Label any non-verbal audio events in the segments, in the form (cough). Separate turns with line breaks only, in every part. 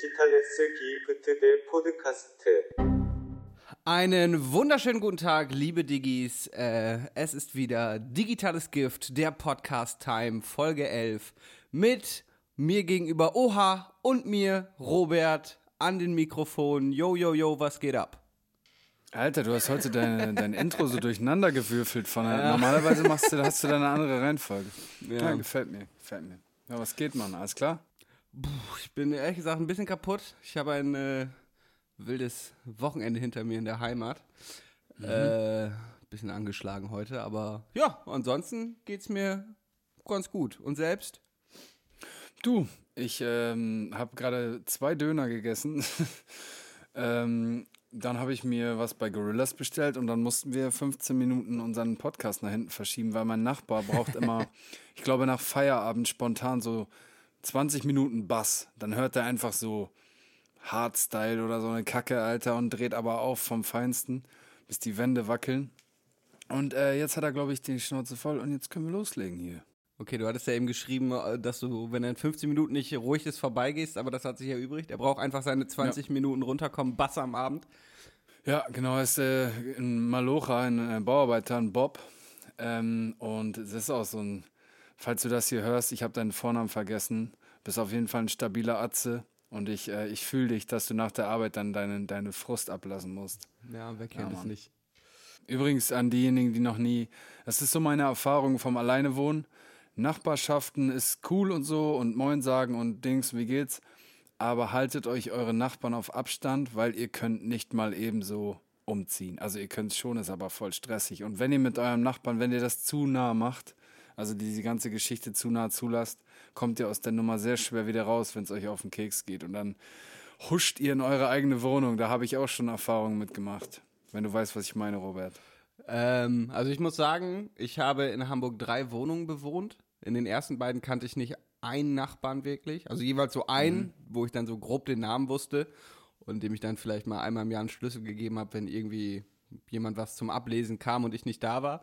디지털레스 기프트 대 포드카스트.
Einen wunderschönen guten Tag, liebe Diggis. Äh, es ist wieder Digitales Gift, der Podcast Time, Folge 11. Mit mir gegenüber Oha und mir, Robert, an den Mikrofonen. Yo, yo, yo, was geht ab?
Alter, du hast heute dein, dein (laughs) Intro so durcheinander gewürfelt. Von ja. Normalerweise machst du, hast du da eine andere Reihenfolge. Ja. ja. gefällt mir, gefällt mir. Ja, was geht, Mann? Alles klar?
Ich bin ehrlich gesagt ein bisschen kaputt. Ich habe ein äh, wildes Wochenende hinter mir in der Heimat. Mhm. Äh, bisschen angeschlagen heute, aber ja, ansonsten geht's mir ganz gut. Und selbst?
Du, ich ähm, habe gerade zwei Döner gegessen. (laughs) ähm, dann habe ich mir was bei Gorillas bestellt und dann mussten wir 15 Minuten unseren Podcast nach hinten verschieben, weil mein Nachbar braucht immer, (laughs) ich glaube, nach Feierabend spontan so 20 Minuten Bass. Dann hört er einfach so Hardstyle oder so eine Kacke, Alter, und dreht aber auf vom Feinsten, bis die Wände wackeln. Und äh, jetzt hat er, glaube ich, die Schnauze voll und jetzt können wir loslegen hier.
Okay, du hattest ja eben geschrieben, äh, dass du, wenn er in 15 Minuten nicht ruhig ist, vorbeigehst, aber das hat sich ja übrig. Er braucht einfach seine 20 ja. Minuten runterkommen, Bass am Abend.
Ja, genau, er ist äh, in Malocha, ein äh, Bauarbeiter, ein Bob. Ähm, und es ist auch so ein, falls du das hier hörst, ich habe deinen Vornamen vergessen, bist auf jeden Fall ein stabiler Atze. Und ich, äh, ich fühle dich, dass du nach der Arbeit dann deine, deine Frust ablassen musst.
Ja, wer kennt ja, es nicht.
Übrigens an diejenigen, die noch nie, das ist so meine Erfahrung vom Alleinewohnen. Nachbarschaften ist cool und so und Moin sagen und Dings, wie geht's? Aber haltet euch eure Nachbarn auf Abstand, weil ihr könnt nicht mal ebenso umziehen. Also ihr könnt es schon, ist aber voll stressig. Und wenn ihr mit eurem Nachbarn, wenn ihr das zu nah macht, also diese ganze Geschichte zu nah zulasst, kommt ihr aus der Nummer sehr schwer wieder raus, wenn es euch auf den Keks geht. Und dann huscht ihr in eure eigene Wohnung. Da habe ich auch schon Erfahrungen mitgemacht. Wenn du weißt, was ich meine, Robert.
Ähm, also ich muss sagen, ich habe in Hamburg drei Wohnungen bewohnt. In den ersten beiden kannte ich nicht einen Nachbarn wirklich. Also jeweils so einen, mhm. wo ich dann so grob den Namen wusste und dem ich dann vielleicht mal einmal im Jahr einen Schlüssel gegeben habe, wenn irgendwie jemand was zum Ablesen kam und ich nicht da war.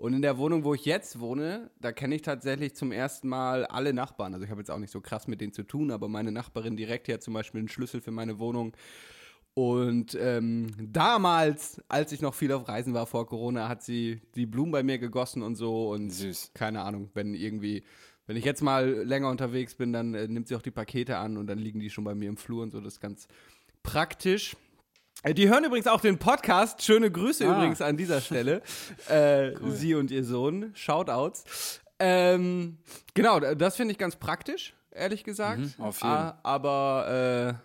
Und in der Wohnung, wo ich jetzt wohne, da kenne ich tatsächlich zum ersten Mal alle Nachbarn. Also ich habe jetzt auch nicht so krass mit denen zu tun, aber meine Nachbarin direkt hier hat zum Beispiel einen Schlüssel für meine Wohnung und ähm, damals, als ich noch viel auf Reisen war vor Corona, hat sie die Blumen bei mir gegossen und so. Und
Süß.
keine Ahnung, wenn irgendwie, wenn ich jetzt mal länger unterwegs bin, dann äh, nimmt sie auch die Pakete an und dann liegen die schon bei mir im Flur und so. Das ist ganz praktisch. Äh, die hören übrigens auch den Podcast. Schöne Grüße ah. übrigens an dieser Stelle. (laughs) äh, cool. Sie und ihr Sohn. Shoutouts. Ähm, genau, das finde ich ganz praktisch, ehrlich gesagt. Mhm,
auf jeden. Fall.
Ah, aber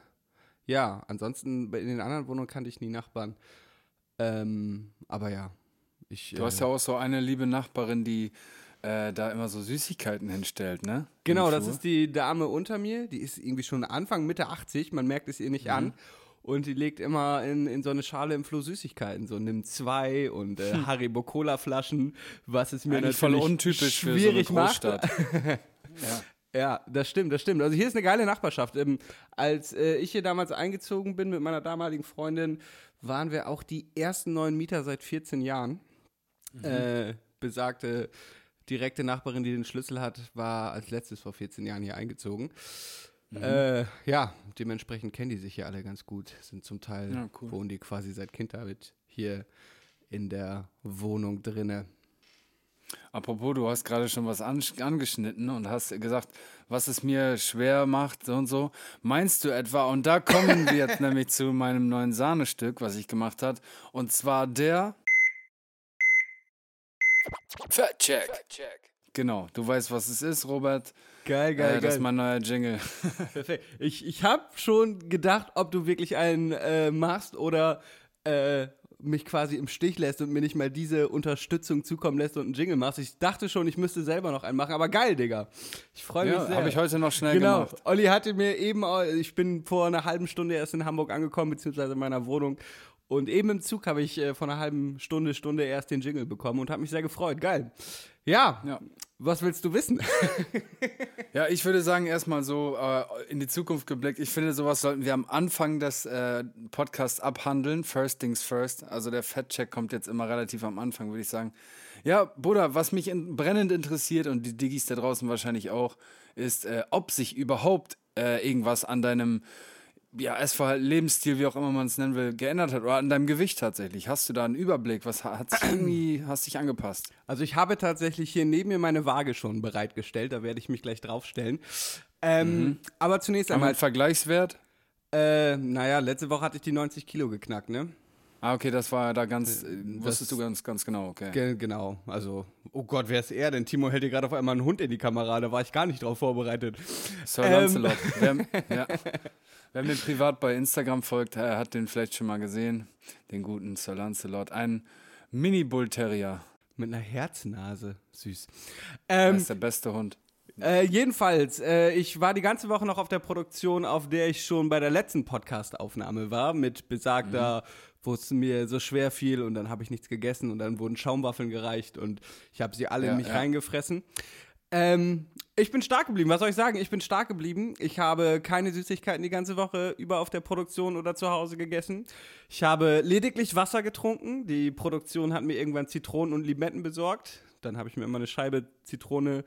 äh, ja, ansonsten in den anderen Wohnungen kannte ich nie Nachbarn. Ähm, aber ja, ich.
Du hast ja auch so eine liebe Nachbarin, die äh, da immer so Süßigkeiten hinstellt, ne?
Genau, das ist die Dame unter mir. Die ist irgendwie schon Anfang, Mitte 80. Man merkt es ihr nicht mhm. an. Und die legt immer in, in so eine Schale im Flur Süßigkeiten. So nimmt zwei und äh, hm. Haribo Cola Flaschen, was es mir Eigentlich natürlich voll untypisch schwierig für so eine Großstadt. macht. (laughs) ja. Ja, das stimmt, das stimmt. Also hier ist eine geile Nachbarschaft. Ähm, als äh, ich hier damals eingezogen bin mit meiner damaligen Freundin, waren wir auch die ersten neuen Mieter seit 14 Jahren. Mhm. Äh, besagte direkte Nachbarin, die den Schlüssel hat, war als letztes vor 14 Jahren hier eingezogen. Mhm. Äh, ja, dementsprechend kennen die sich hier alle ganz gut. Sind zum Teil, ja, cool. wohnen die quasi seit Kindheit hier in der Wohnung drinne.
Apropos, du hast gerade schon was angeschnitten und hast gesagt, was es mir schwer macht, so und so. Meinst du etwa, und da kommen wir jetzt (laughs) nämlich zu meinem neuen Sahnestück, was ich gemacht habe, und zwar der Fat Check. Genau, du weißt, was es ist, Robert.
Geil, geil, äh,
das geil. Das ist mein neuer Jingle. (laughs)
Perfekt. Ich, ich habe schon gedacht, ob du wirklich einen äh, machst oder äh, mich quasi im Stich lässt und mir nicht mal diese Unterstützung zukommen lässt und einen Jingle machst. Ich dachte schon, ich müsste selber noch einen machen, aber geil, Digga. Ich freue mich ja, sehr.
habe ich heute noch schnell genau. gemacht.
Olli hatte mir eben, ich bin vor einer halben Stunde erst in Hamburg angekommen, beziehungsweise in meiner Wohnung. Und eben im Zug habe ich äh, vor einer halben Stunde, Stunde erst den Jingle bekommen und habe mich sehr gefreut. Geil. Ja, ja. Was willst du wissen? (laughs)
ja, ich würde sagen, erstmal so äh, in die Zukunft geblickt. Ich finde, sowas sollten wir am Anfang des äh, Podcasts abhandeln. First things first. Also der Fat-Check kommt jetzt immer relativ am Anfang, würde ich sagen. Ja, Bruder, was mich in, brennend interessiert und die Diggis da draußen wahrscheinlich auch, ist, äh, ob sich überhaupt äh, irgendwas an deinem ja, Essverhalten, Lebensstil, wie auch immer man es nennen will, geändert hat? Oder an deinem Gewicht tatsächlich? Hast du da einen Überblick? Was hat sich (clears throat) irgendwie, hast dich angepasst?
Also ich habe tatsächlich hier neben mir meine Waage schon bereitgestellt, da werde ich mich gleich draufstellen. Ähm, Aber zunächst
Haben wir
einmal,
einen Vergleichswert?
äh, naja, letzte Woche hatte ich die 90 Kilo geknackt, ne?
Ah, okay, das war da ganz, äh, wusstest du ganz, ganz genau, okay.
Ge genau, also, oh Gott, wer ist er denn? Timo hält hier gerade auf einmal einen Hund in die Kamera, da war ich gar nicht drauf vorbereitet.
Sir
Ähm.
Lancelot. Wer, (laughs) ja. Wer mir privat bei Instagram folgt, äh, hat den vielleicht schon mal gesehen. Den guten Sir Lancelot. Ein Mini-Bull Terrier.
Mit einer Herznase, süß.
Er
Ähm,
ist der beste Hund.
Äh, jedenfalls, äh, ich war die ganze Woche noch auf der Produktion, auf der ich schon bei der letzten Podcast-Aufnahme war, mit besagter, wo es mir so schwer fiel und dann habe ich nichts gegessen und dann wurden Schaumwaffeln gereicht und ich habe sie alle
Ja,
in mich
ja.
reingefressen. Ähm, ich bin stark geblieben. Was soll ich sagen? Ich bin stark geblieben. Ich habe keine Süßigkeiten die ganze Woche über auf der Produktion oder zu Hause gegessen. Ich habe lediglich Wasser getrunken. Die Produktion hat mir irgendwann Zitronen und Limetten besorgt. Dann habe ich mir immer eine Scheibe Zitrone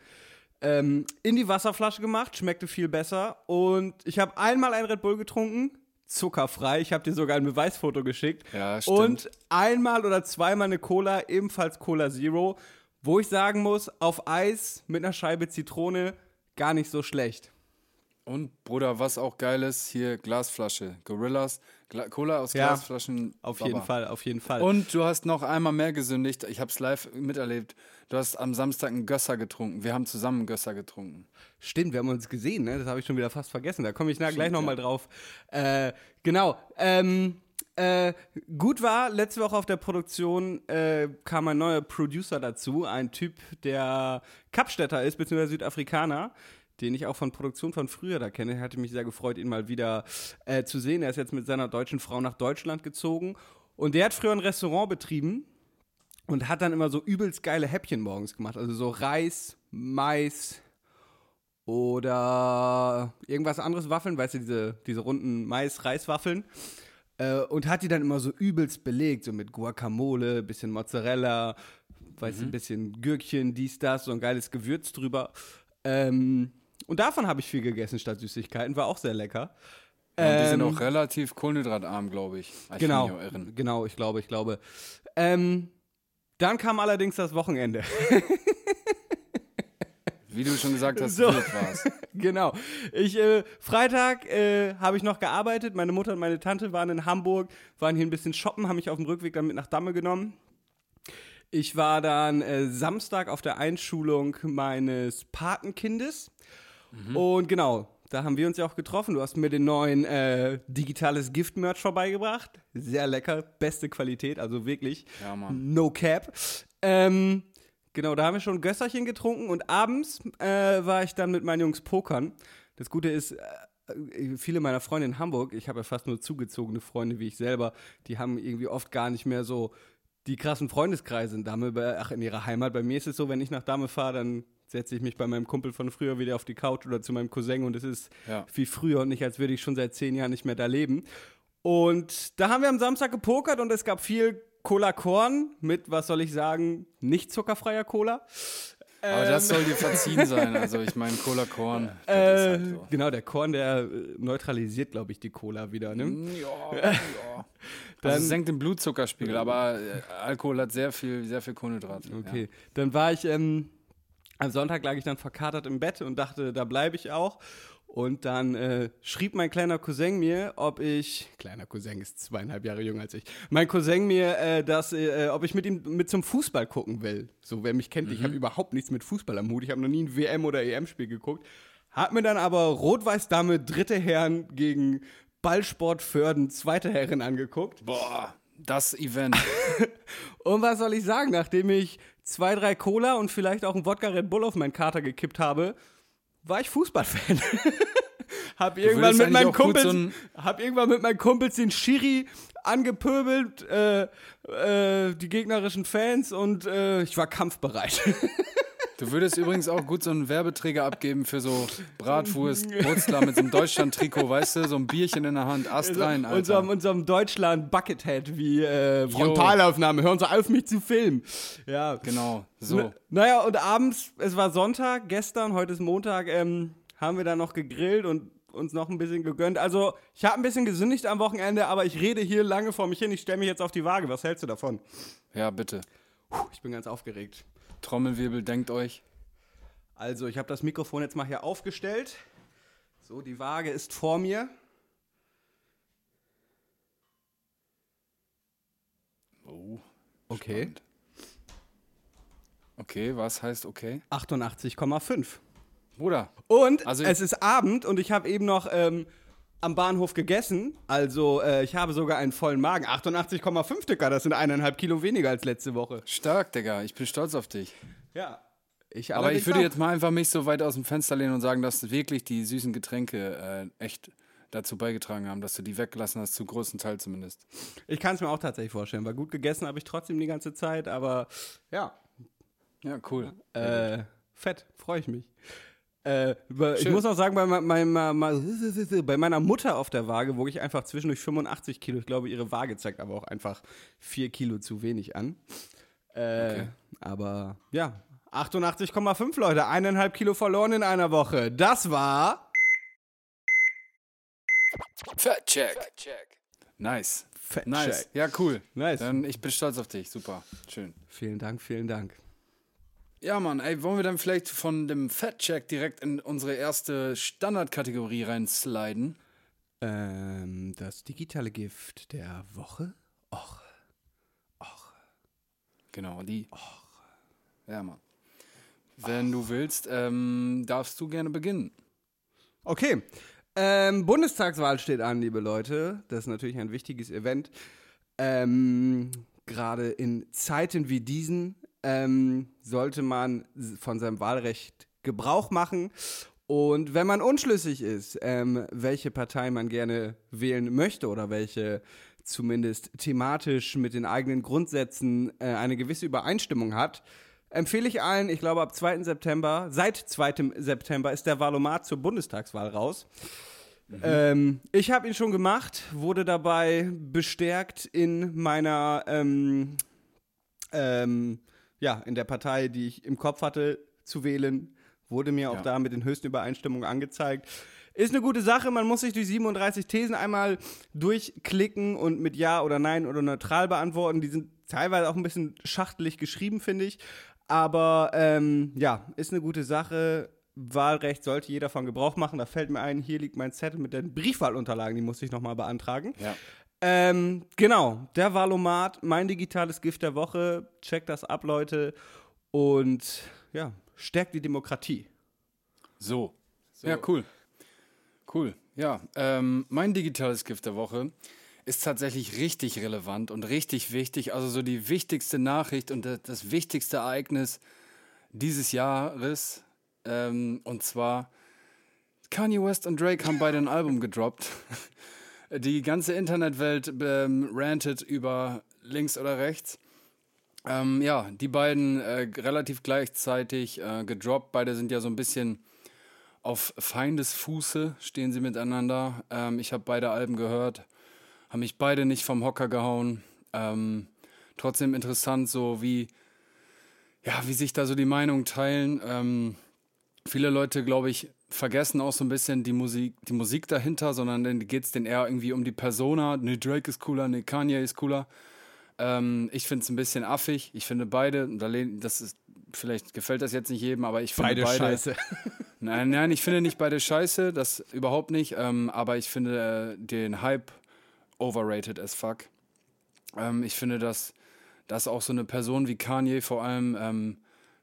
ähm, in die Wasserflasche gemacht, schmeckte viel besser. Und ich habe einmal ein Red Bull getrunken, zuckerfrei. Ich habe dir sogar ein Beweisfoto geschickt.
Ja, stimmt.
Und einmal oder zweimal eine Cola, ebenfalls Cola Zero, wo ich sagen muss, auf Eis mit einer Scheibe Zitrone gar nicht so schlecht.
Und Bruder, was auch geil ist, hier Glasflasche. Gorillas, Gla Cola aus
Ja,
Glasflaschen.
Auf
Baba.
jeden Fall, auf jeden Fall.
Und du hast noch einmal mehr gesündigt. Ich habe es live miterlebt. Du hast am Samstag einen Gösser getrunken. Wir haben zusammen einen Gösser getrunken.
Stimmt, wir haben uns gesehen, ne? Das habe ich schon wieder fast vergessen. Da komme ich na, gleich nochmal drauf. Äh, genau. Ähm, äh, gut war, letzte Woche auf der Produktion äh, kam ein neuer Producer dazu, ein Typ, der Kapstädter ist, beziehungsweise Südafrikaner, den ich auch von Produktion von früher da kenne. Hatte mich sehr gefreut, ihn mal wieder äh, zu sehen. Er ist jetzt mit seiner deutschen Frau nach Deutschland gezogen und der hat früher ein Restaurant betrieben und hat dann immer so übelst geile Häppchen morgens gemacht. Also so Reis, Mais, oder irgendwas anderes Waffeln, weißt du, diese, diese runden Mais-Reiswaffeln. Äh, und hat die dann immer so übelst belegt, so mit Guacamole, bisschen Mozzarella, weißt du, ein bisschen Gürkchen, dies, das, so ein geiles Gewürz drüber. Ähm, und davon habe ich viel gegessen statt Süßigkeiten, war auch sehr lecker.
Ja, und die sind
Ähm,
auch relativ kohlenhydratarm, glaube ich. Ich
Genau,
irren.
genau, ich glaube, ich glaube. Ähm, dann kam allerdings das Wochenende. (laughs)
Wie du schon gesagt hast,
So.
wild war's. (laughs)
genau. Ich, äh, Freitag äh, habe ich noch gearbeitet. Meine Mutter und meine Tante waren in Hamburg, waren hier ein bisschen shoppen, haben mich auf dem Rückweg dann mit nach Damme genommen. Ich war dann äh, Samstag auf der Einschulung meines Patenkindes. Und genau, da haben wir uns ja auch getroffen. Du hast mir den neuen äh, digitales Gift-Merch vorbeigebracht. Sehr lecker, beste Qualität, also wirklich.
Ja, Mann.
No cap. Ähm, genau, da haben wir schon Gösserchen getrunken und abends äh, war ich dann mit meinen Jungs pokern. Das Gute ist, äh, viele meiner Freunde in Hamburg, ich habe ja fast nur zugezogene Freunde wie ich selber, die haben irgendwie oft gar nicht mehr so die krassen Freundeskreise in Dahme, bei- ach, in ihrer Heimat. Bei mir ist es so, wenn ich nach Dahme fahre, dann setze ich mich bei meinem Kumpel von früher wieder auf die Couch oder zu meinem Cousin und es ist
Ja.
wie früher und nicht, als würde ich schon seit zehn Jahren nicht mehr da leben. Und da haben wir am Samstag gepokert und es gab viel Cola Korn mit, was soll ich sagen, nicht zuckerfreier Cola.
Aber das soll dir verziehen (laughs) sein. Also ich meine, Cola Korn.
Äh,
halt so.
Genau, der Korn, der äh, neutralisiert, glaube ich, die Cola wieder. Ne?
Ja, (laughs) ja.
Dann-
also senkt den Blutzuckerspiegel, aber äh, Alkohol hat sehr viel, sehr viel Kohlenhydrate.
Okay, dann war ich, ähm, am Sonntag lag ich dann verkatert im Bett und dachte, da bleibe ich auch. Und dann äh, schrieb mein kleiner Cousin mir, ob ich, kleiner Cousin ist zweieinhalb Jahre jünger als ich, mein Cousin mir, äh, dass, äh, ob ich mit ihm mit zum Fußball gucken will. So, wer mich kennt, ich habe überhaupt nichts mit Fußball am Hut. Ich habe noch nie ein WM- oder EM-Spiel geguckt. Hat mir dann aber Rot-Weiß-Dame dritte Herren gegen Ballsport Förden zweite Herren angeguckt.
Boah, das Event. (laughs)
Und was soll ich sagen, nachdem ich zwei, drei Cola und vielleicht auch einen Wodka Red Bull auf meinen Kater gekippt habe, war ich Fußballfan. (laughs) hab irgendwann mit meinen Kumpels,
so
hab irgendwann mit meinen Kumpels den Schiri angepöbelt, äh, äh, die gegnerischen Fans und äh, ich war kampfbereit.
Du würdest übrigens auch gut so einen Werbeträger abgeben für so Bratwurst, (laughs) Brutzler mit so einem Deutschland-Trikot, weißt du? So ein Bierchen in der Hand, Ast rein, Alter.
unserem, unserem Deutschland Buckethead wie äh, Frontalaufnahme. Hören Sie auf, mich zu filmen. Ja,
Genau, so.
Naja, und abends, es war Sonntag, gestern, heute ist Montag, ähm, haben wir dann noch gegrillt und uns noch ein bisschen gegönnt. Also, ich habe ein bisschen gesündigt am Wochenende, aber ich rede hier lange vor mich hin. Ich stelle mich jetzt auf die Waage. Was hältst du davon?
Ja, bitte.
Puh, ich bin ganz aufgeregt.
Trommelwirbel, denkt euch.
Also, ich habe das Mikrofon jetzt mal hier aufgestellt. So, die Waage ist vor mir.
Oh.
Okay.
spannend. Okay, was heißt okay?
88,5.
Bruder,
Und
Also-
es ist Abend und ich habe eben noch ähm, am Bahnhof gegessen. Also äh, ich habe sogar einen vollen Magen. 88,5 Dicker, das sind eineinhalb Kilo weniger als letzte Woche.
stark, Digga. Ich bin stolz auf dich.
Ja. Ich
Aber ich würde
auch.
jetzt mal einfach mich so weit aus dem Fenster lehnen und sagen, dass wirklich die süßen Getränke äh, echt dazu beigetragen haben, dass du die weggelassen hast, zum größten Teil zumindest.
Ich kann es mir auch tatsächlich vorstellen, weil gut gegessen habe ich trotzdem die ganze Zeit, aber ja,
Ja, cool.
äh, fett, freue ich mich. Äh, ich
Schön.
muss auch sagen, bei, me- meiner- me- bei meiner Mutter auf der Waage wog ich einfach zwischendurch 85 Kilo. Ich glaube, ihre Waage zeigt aber auch einfach 4 Kilo zu wenig an. Äh,
Okay.
Aber ja, 88,5 Leute, eineinhalb Kilo verloren in einer Woche. Das war
Fat Check. Nice.
Fat
Nice.
Check.
Ja, cool.
Nice.
Dann ich bin stolz auf dich. Super. Schön.
Vielen Dank, vielen Dank.
Ja, Mann, ey, wollen wir dann vielleicht von dem Fat Check direkt in unsere erste Standardkategorie reinsliden?
Ähm, das digitale Gift der Woche. Och.
Genau, die. Ja, Mann. Wenn du willst, ähm, darfst du gerne beginnen.
Okay. Ähm, Bundestagswahl steht an, liebe Leute. Das ist natürlich ein wichtiges Event. Ähm, Gerade in Zeiten wie diesen ähm, sollte man von seinem Wahlrecht Gebrauch machen. Und wenn man unschlüssig ist, ähm, welche Partei man gerne wählen möchte oder welche zumindest thematisch mit den eigenen Grundsätzen äh, eine gewisse Übereinstimmung hat, empfehle ich allen, ich glaube ab 2. September, seit 2. September ist der Valomat zur Bundestagswahl raus. Ähm, ich habe ihn schon gemacht, wurde dabei bestärkt in meiner, ähm, ähm, ja, in der Partei, die ich im Kopf hatte, zu wählen. Wurde mir auch
Ja.
da mit den höchsten Übereinstimmungen angezeigt. Ist eine gute Sache, man muss sich durch 37 Thesen einmal durchklicken und mit Ja oder Nein oder neutral beantworten. Die sind teilweise auch ein bisschen schachtelig geschrieben, finde ich. Aber ähm, ja, ist eine gute Sache. Wahlrecht sollte jeder von Gebrauch machen. Da fällt mir ein, hier liegt mein Zettel mit den Briefwahlunterlagen, die musste ich nochmal beantragen.
Ja.
Ähm, genau, der Valomat, mein digitales Gift der Woche. Checkt das ab, Leute. Und ja, stärkt die Demokratie.
So. Ja, cool. Cool. Ja, ähm, mein digitales Gift der Woche ist tatsächlich richtig relevant und richtig wichtig. Also so die wichtigste Nachricht und das, das wichtigste Ereignis dieses Jahres. Ähm, und zwar Kanye West und Drake haben beide ein Album gedroppt. Die ganze Internetwelt ähm, rantet über links oder rechts. Ähm, ja, die beiden äh, relativ gleichzeitig äh, gedroppt. Beide sind ja so ein bisschen auf Feindesfuße stehen sie miteinander. Ähm, ich habe beide Alben gehört, haben mich beide nicht vom Hocker gehauen. Ähm, trotzdem interessant, so wie, ja, wie sich da so die Meinungen teilen. Ähm, viele Leute, glaube ich, vergessen auch so ein bisschen die Musik, die Musik dahinter, sondern dann geht es denen eher irgendwie um die Persona. Ne, Drake ist cooler, ne, Kanye ist cooler. Ähm, ich finde es ein bisschen affig. Ich finde beide, das ist, vielleicht gefällt das jetzt nicht jedem, aber ich finde beide, (laughs) Nein, nein, ich finde nicht beide scheiße, das überhaupt nicht. Ähm, aber ich finde äh, den Hype overrated as fuck. Ähm, ich finde, dass, dass auch so eine Person wie Kanye vor allem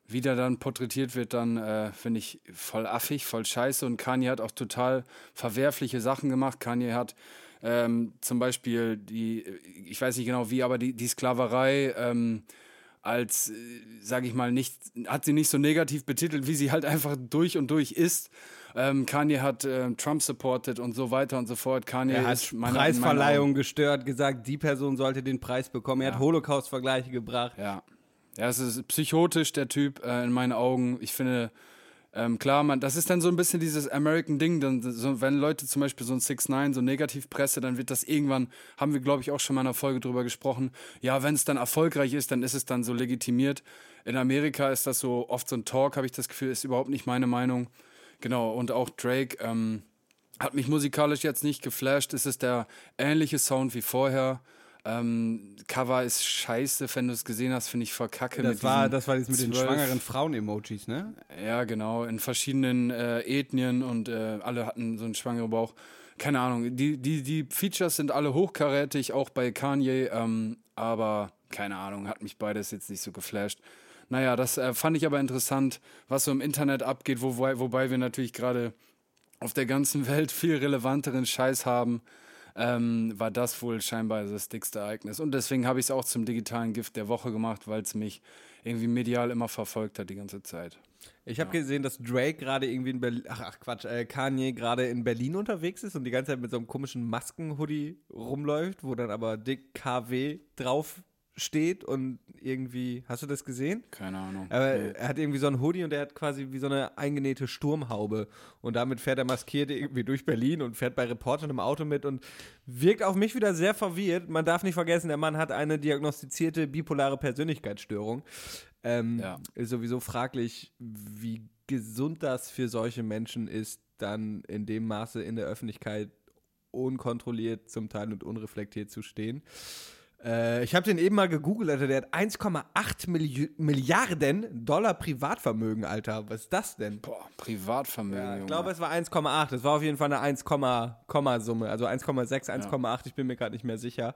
ähm, wieder dann porträtiert wird, dann äh, finde ich voll affig, voll scheiße. Und Kanye hat auch total verwerfliche Sachen gemacht. Kanye hat ähm, zum Beispiel die, ich weiß nicht genau wie, aber die, die Sklaverei ähm, als, sage ich mal, nicht, hat sie nicht so negativ betitelt, wie sie halt einfach durch und durch ist. Ähm, Kanye hat ähm, Trump supported und so weiter und so fort. Kanye
Er hat
meinen
Preisverleihung gestört, gesagt, die Person sollte den Preis bekommen. Er hat Holocaust-Vergleiche gebracht.
Ja. Ja, es ist psychotisch, der Typ, äh, in meinen Augen. Ich finde, ähm, klar, man, das ist dann so ein bisschen dieses American-Ding. Dann, so, wenn Leute zum Beispiel so ein 6 9 so Negativpresse, dann wird das irgendwann, haben wir, glaube ich, auch schon mal in einer Folge drüber gesprochen. Ja, wenn es dann erfolgreich ist, dann ist es dann so legitimiert. In Amerika ist das so oft so ein Talk, habe ich das Gefühl, ist überhaupt nicht meine Meinung. Genau, und auch Drake, ähm, Hat mich musikalisch jetzt nicht geflasht. Es ist der ähnliche Sound wie vorher. Ähm, Cover ist scheiße, wenn du es gesehen hast, finde ich verkacke.
Das
mit
war, das war das mit den
zwölf-
schwangeren Frauen-Emojis, ne?
Ja, genau, in verschiedenen äh, Ethnien und äh, alle hatten so einen schwangeren Bauch. Keine Ahnung, die, die, die Features sind alle hochkarätig, auch bei Kanye, ähm, aber keine Ahnung, hat mich beides jetzt nicht so geflasht. Naja, das äh, fand ich aber interessant, was so im Internet abgeht, wobei, wobei wir natürlich gerade auf der ganzen (laughs) Welt viel relevanteren Scheiß haben, ähm, war das wohl scheinbar das dickste Ereignis. Und deswegen habe ich es auch zum digitalen Gift der Woche gemacht, weil es mich irgendwie medial immer verfolgt hat die ganze Zeit.
Ich habe gesehen, dass Drake gerade irgendwie in Berlin, ach, ach Quatsch, äh, Kanye gerade in Berlin unterwegs ist und die ganze Zeit mit so einem komischen Masken-Hoodie rumläuft, wo dann aber dick KW drauf steht und irgendwie, hast du das gesehen?
Keine Ahnung.
Aber er hat irgendwie so einen Hoodie und der hat quasi wie so eine eingenähte Sturmhaube. Und damit fährt er maskiert irgendwie durch Berlin und fährt bei Reportern im Auto mit und wirkt auf mich wieder sehr verwirrt. Man darf nicht vergessen, der Mann hat eine diagnostizierte bipolare Persönlichkeitsstörung. Ähm,
Ja.
Ist sowieso fraglich, wie gesund das für solche Menschen ist, dann in dem Maße in der Öffentlichkeit unkontrolliert zum Teil und unreflektiert zu stehen. Äh, ich habe den eben mal gegoogelt, Alter. Der hat 1,8 Milli Milliarden Dollar Privatvermögen, Alter. Was ist das denn?
Boah, Privatvermögen.
Ja, ich glaube, es war 1,8. Es war auf jeden Fall eine 1, Komma-Summe. Also 1,6, 1,8. Ich bin mir gerade nicht mehr sicher.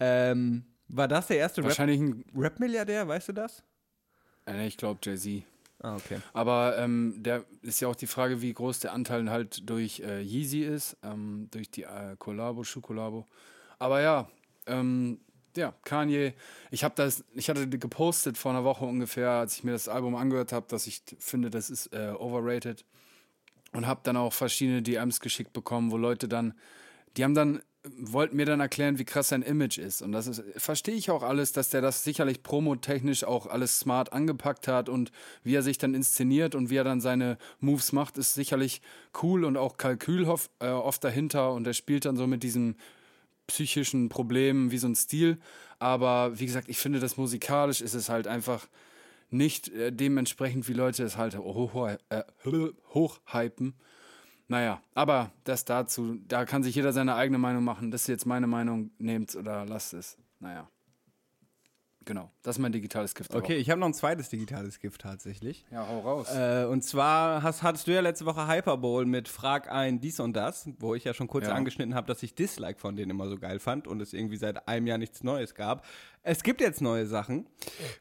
Ähm, war das der erste Rap-
Wahrscheinlich ein.
Rap-Milliardär? weißt du das?
Äh, ich glaube Jay-Z.
Ah, okay.
Aber ähm, der ist ja auch die Frage, wie groß der Anteil halt durch äh, Yeezy ist, ähm, durch die äh, Collabo, Schuh-Collabo. Aber ja, ähm, ja, Kanye, ich habe das, ich hatte gepostet vor einer Woche ungefähr, als ich mir das Album angehört habe, dass ich finde, das ist äh, overrated. Und habe dann auch verschiedene DMs geschickt bekommen, wo Leute dann, die haben dann, wollten mir dann erklären, wie krass sein Image ist. Und das verstehe ich auch alles, dass der das sicherlich promotechnisch auch alles smart angepackt hat und wie er sich dann inszeniert und wie er dann seine Moves macht, ist sicherlich cool und auch Kalkül hof, äh, oft dahinter und er spielt dann so mit diesen psychischen Problemen wie so ein Stil. Aber wie gesagt, ich finde, das musikalisch ist es halt einfach nicht äh, dementsprechend, wie Leute es halt hoch, äh, hochhypen. Naja, aber das dazu, da kann sich jeder seine eigene Meinung machen. Das ist jetzt meine Meinung, nehmt oder lasst es. Naja. Genau, das ist mein digitales Gift.
Okay, ich habe noch ein zweites digitales Gift tatsächlich.
Ja, hau raus.
Äh, und zwar hast, hattest du ja letzte Woche Hyperbowl mit Frag ein dies und das, wo ich ja schon kurz
Ja.
angeschnitten habe, dass ich Dislike von denen immer so geil fand und es irgendwie seit einem Jahr nichts Neues gab. Es gibt jetzt neue Sachen.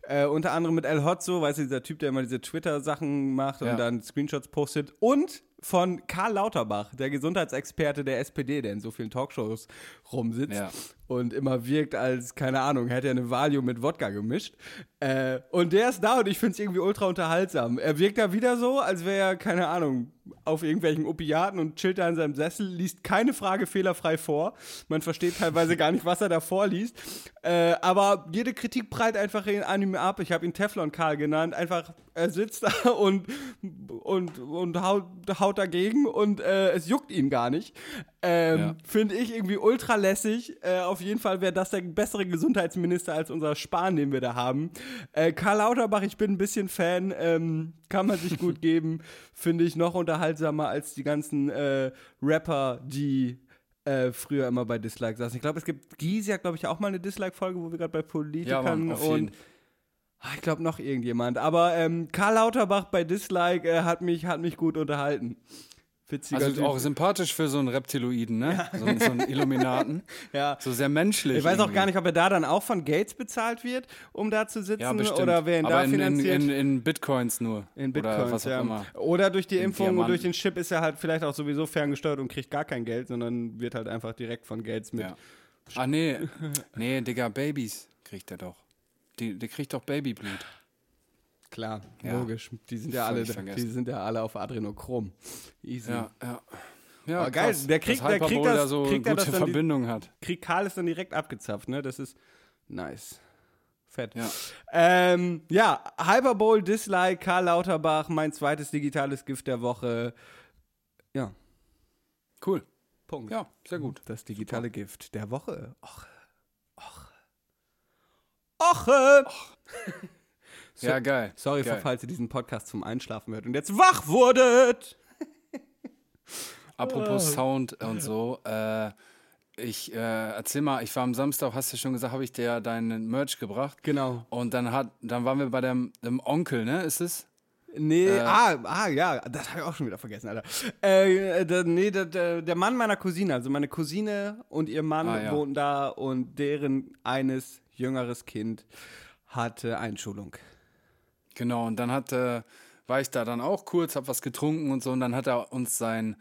Äh, unter anderem mit El Hotzo, weißt du, dieser Typ, der immer diese Twitter-Sachen macht und
Ja.
dann Screenshots postet. Und von Karl Lauterbach, der Gesundheitsexperte der SPD, der in so vielen Talkshows rumsitzt
Ja.
und immer wirkt als, keine Ahnung, hätte er eine Valium mit Wodka gemischt. Äh, und der ist da und ich finde es irgendwie ultra unterhaltsam. Er wirkt da wieder so, als wäre er, keine Ahnung, auf irgendwelchen Opiaten und chillt da in seinem Sessel, liest keine Frage fehlerfrei vor. Man versteht teilweise gar nicht, was er da vorliest. Äh, aber jede Kritik prallt einfach in- an ihm ab. Ich habe ihn Teflon Karl genannt. Einfach, er sitzt (laughs) da und, und, und haut, haut dagegen und äh, es juckt ihn gar nicht. Ähm,
Ja.
Finde ich irgendwie ultra lässig. Äh, auf jeden Fall wäre das der bessere Gesundheitsminister als unser Spahn, den wir da haben. Äh, Karl Lauterbach, ich bin ein bisschen Fan. Ähm, kann man sich gut (laughs) geben. Finde ich noch unterhaltsamer als die ganzen äh, Rapper, die äh, früher immer bei Dislike saßen. Ich glaube, es gibt, Gysi hat, glaube ich, auch mal eine Dislike-Folge, wo wir gerade bei Politikern
Ja, Mann,
und ich glaube noch irgendjemand. Aber ähm, Karl Lauterbach bei Dislike äh, hat, mich, hat mich gut unterhalten. Witziger
Also
Typ.
auch sympathisch für so einen Reptiloiden, ne? So, einen- so einen Illuminaten. (laughs)
ja.
So sehr menschlich.
Ich weiß auch
irgendwie.
gar nicht, ob er da dann auch von Gates bezahlt wird, um da zu sitzen,
Ja, bestimmt.
oder wer ihn
Aber
da
in, in,
finanziert.
in, in Bitcoins nur.
In Bitcoins,
Oder was auch
ja.
immer.
Oder durch die
In
Impfung und
Diamanten.
durch den Chip ist er halt vielleicht auch sowieso ferngesteuert und kriegt gar kein Geld, sondern wird halt einfach direkt von Gates mit.
Ja. Ah, nee. Nee, Digga, Babys kriegt er doch. Die, der kriegt doch Babyblut.
Klar,
Ja.
logisch. Die sind ja alle, die sind ja alle auf Adrenochrom. Easy.
Ja, ja. Ja,
Aber geil, der kriegt- der kriegt das-
da so
kriegt
gute
das die-
Verbindung hat.
Krieg Karl ist dann direkt abgezapft, ne? Das ist nice. Fett.
Ja.
Ähm, ja, Hyperbowl, Dislike, Karl Lauterbach, mein zweites digitales Gift der Woche. Ja,
Cool.
Punkt.
Ja, sehr gut.
Das digitale Gift der Woche. Och. Och. Oche! (laughs) So-
Ja, geil.
Sorry,
geil.
falls ihr diesen Podcast zum Einschlafen hört und jetzt wach wurdet. (laughs)
Apropos Sound und so. Äh, ich äh, erzähl mal, ich war am Samstag, hast du schon gesagt, habe ich dir deinen Merch gebracht.
Genau.
Und dann hat, dann waren wir bei dem, dem Onkel, ne? Ist es?
Nee,
Äh.
ah, ah, ja, das habe ich auch schon wieder vergessen, Alter. Äh, der, nee, der, der, Mann meiner Cousine, also meine Cousine und ihr Mann
Ah, ja.
wohnten da und deren eines jüngeres Kind hatte Einschulung.
Genau, und dann hat, äh, war ich da dann auch kurz, hab was getrunken und so, und dann hat er uns sein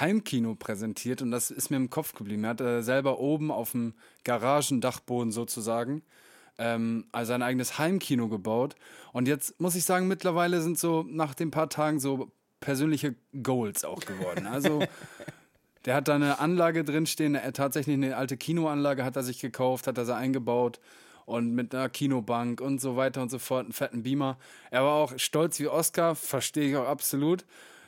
Heimkino präsentiert und das ist mir im Kopf geblieben. Er hat äh, selber oben auf dem Garagendachboden sozusagen ähm, also sein eigenes Heimkino gebaut. Und jetzt muss ich sagen, mittlerweile sind so nach den paar Tagen so persönliche Goals auch geworden. Also (laughs) der hat da eine Anlage drinstehen, er tatsächlich eine alte Kinoanlage hat er sich gekauft, hat er sie eingebaut und mit einer Kinobank und so weiter und so fort, einen fetten Beamer. Er war auch stolz wie Oscar, verstehe ich auch absolut.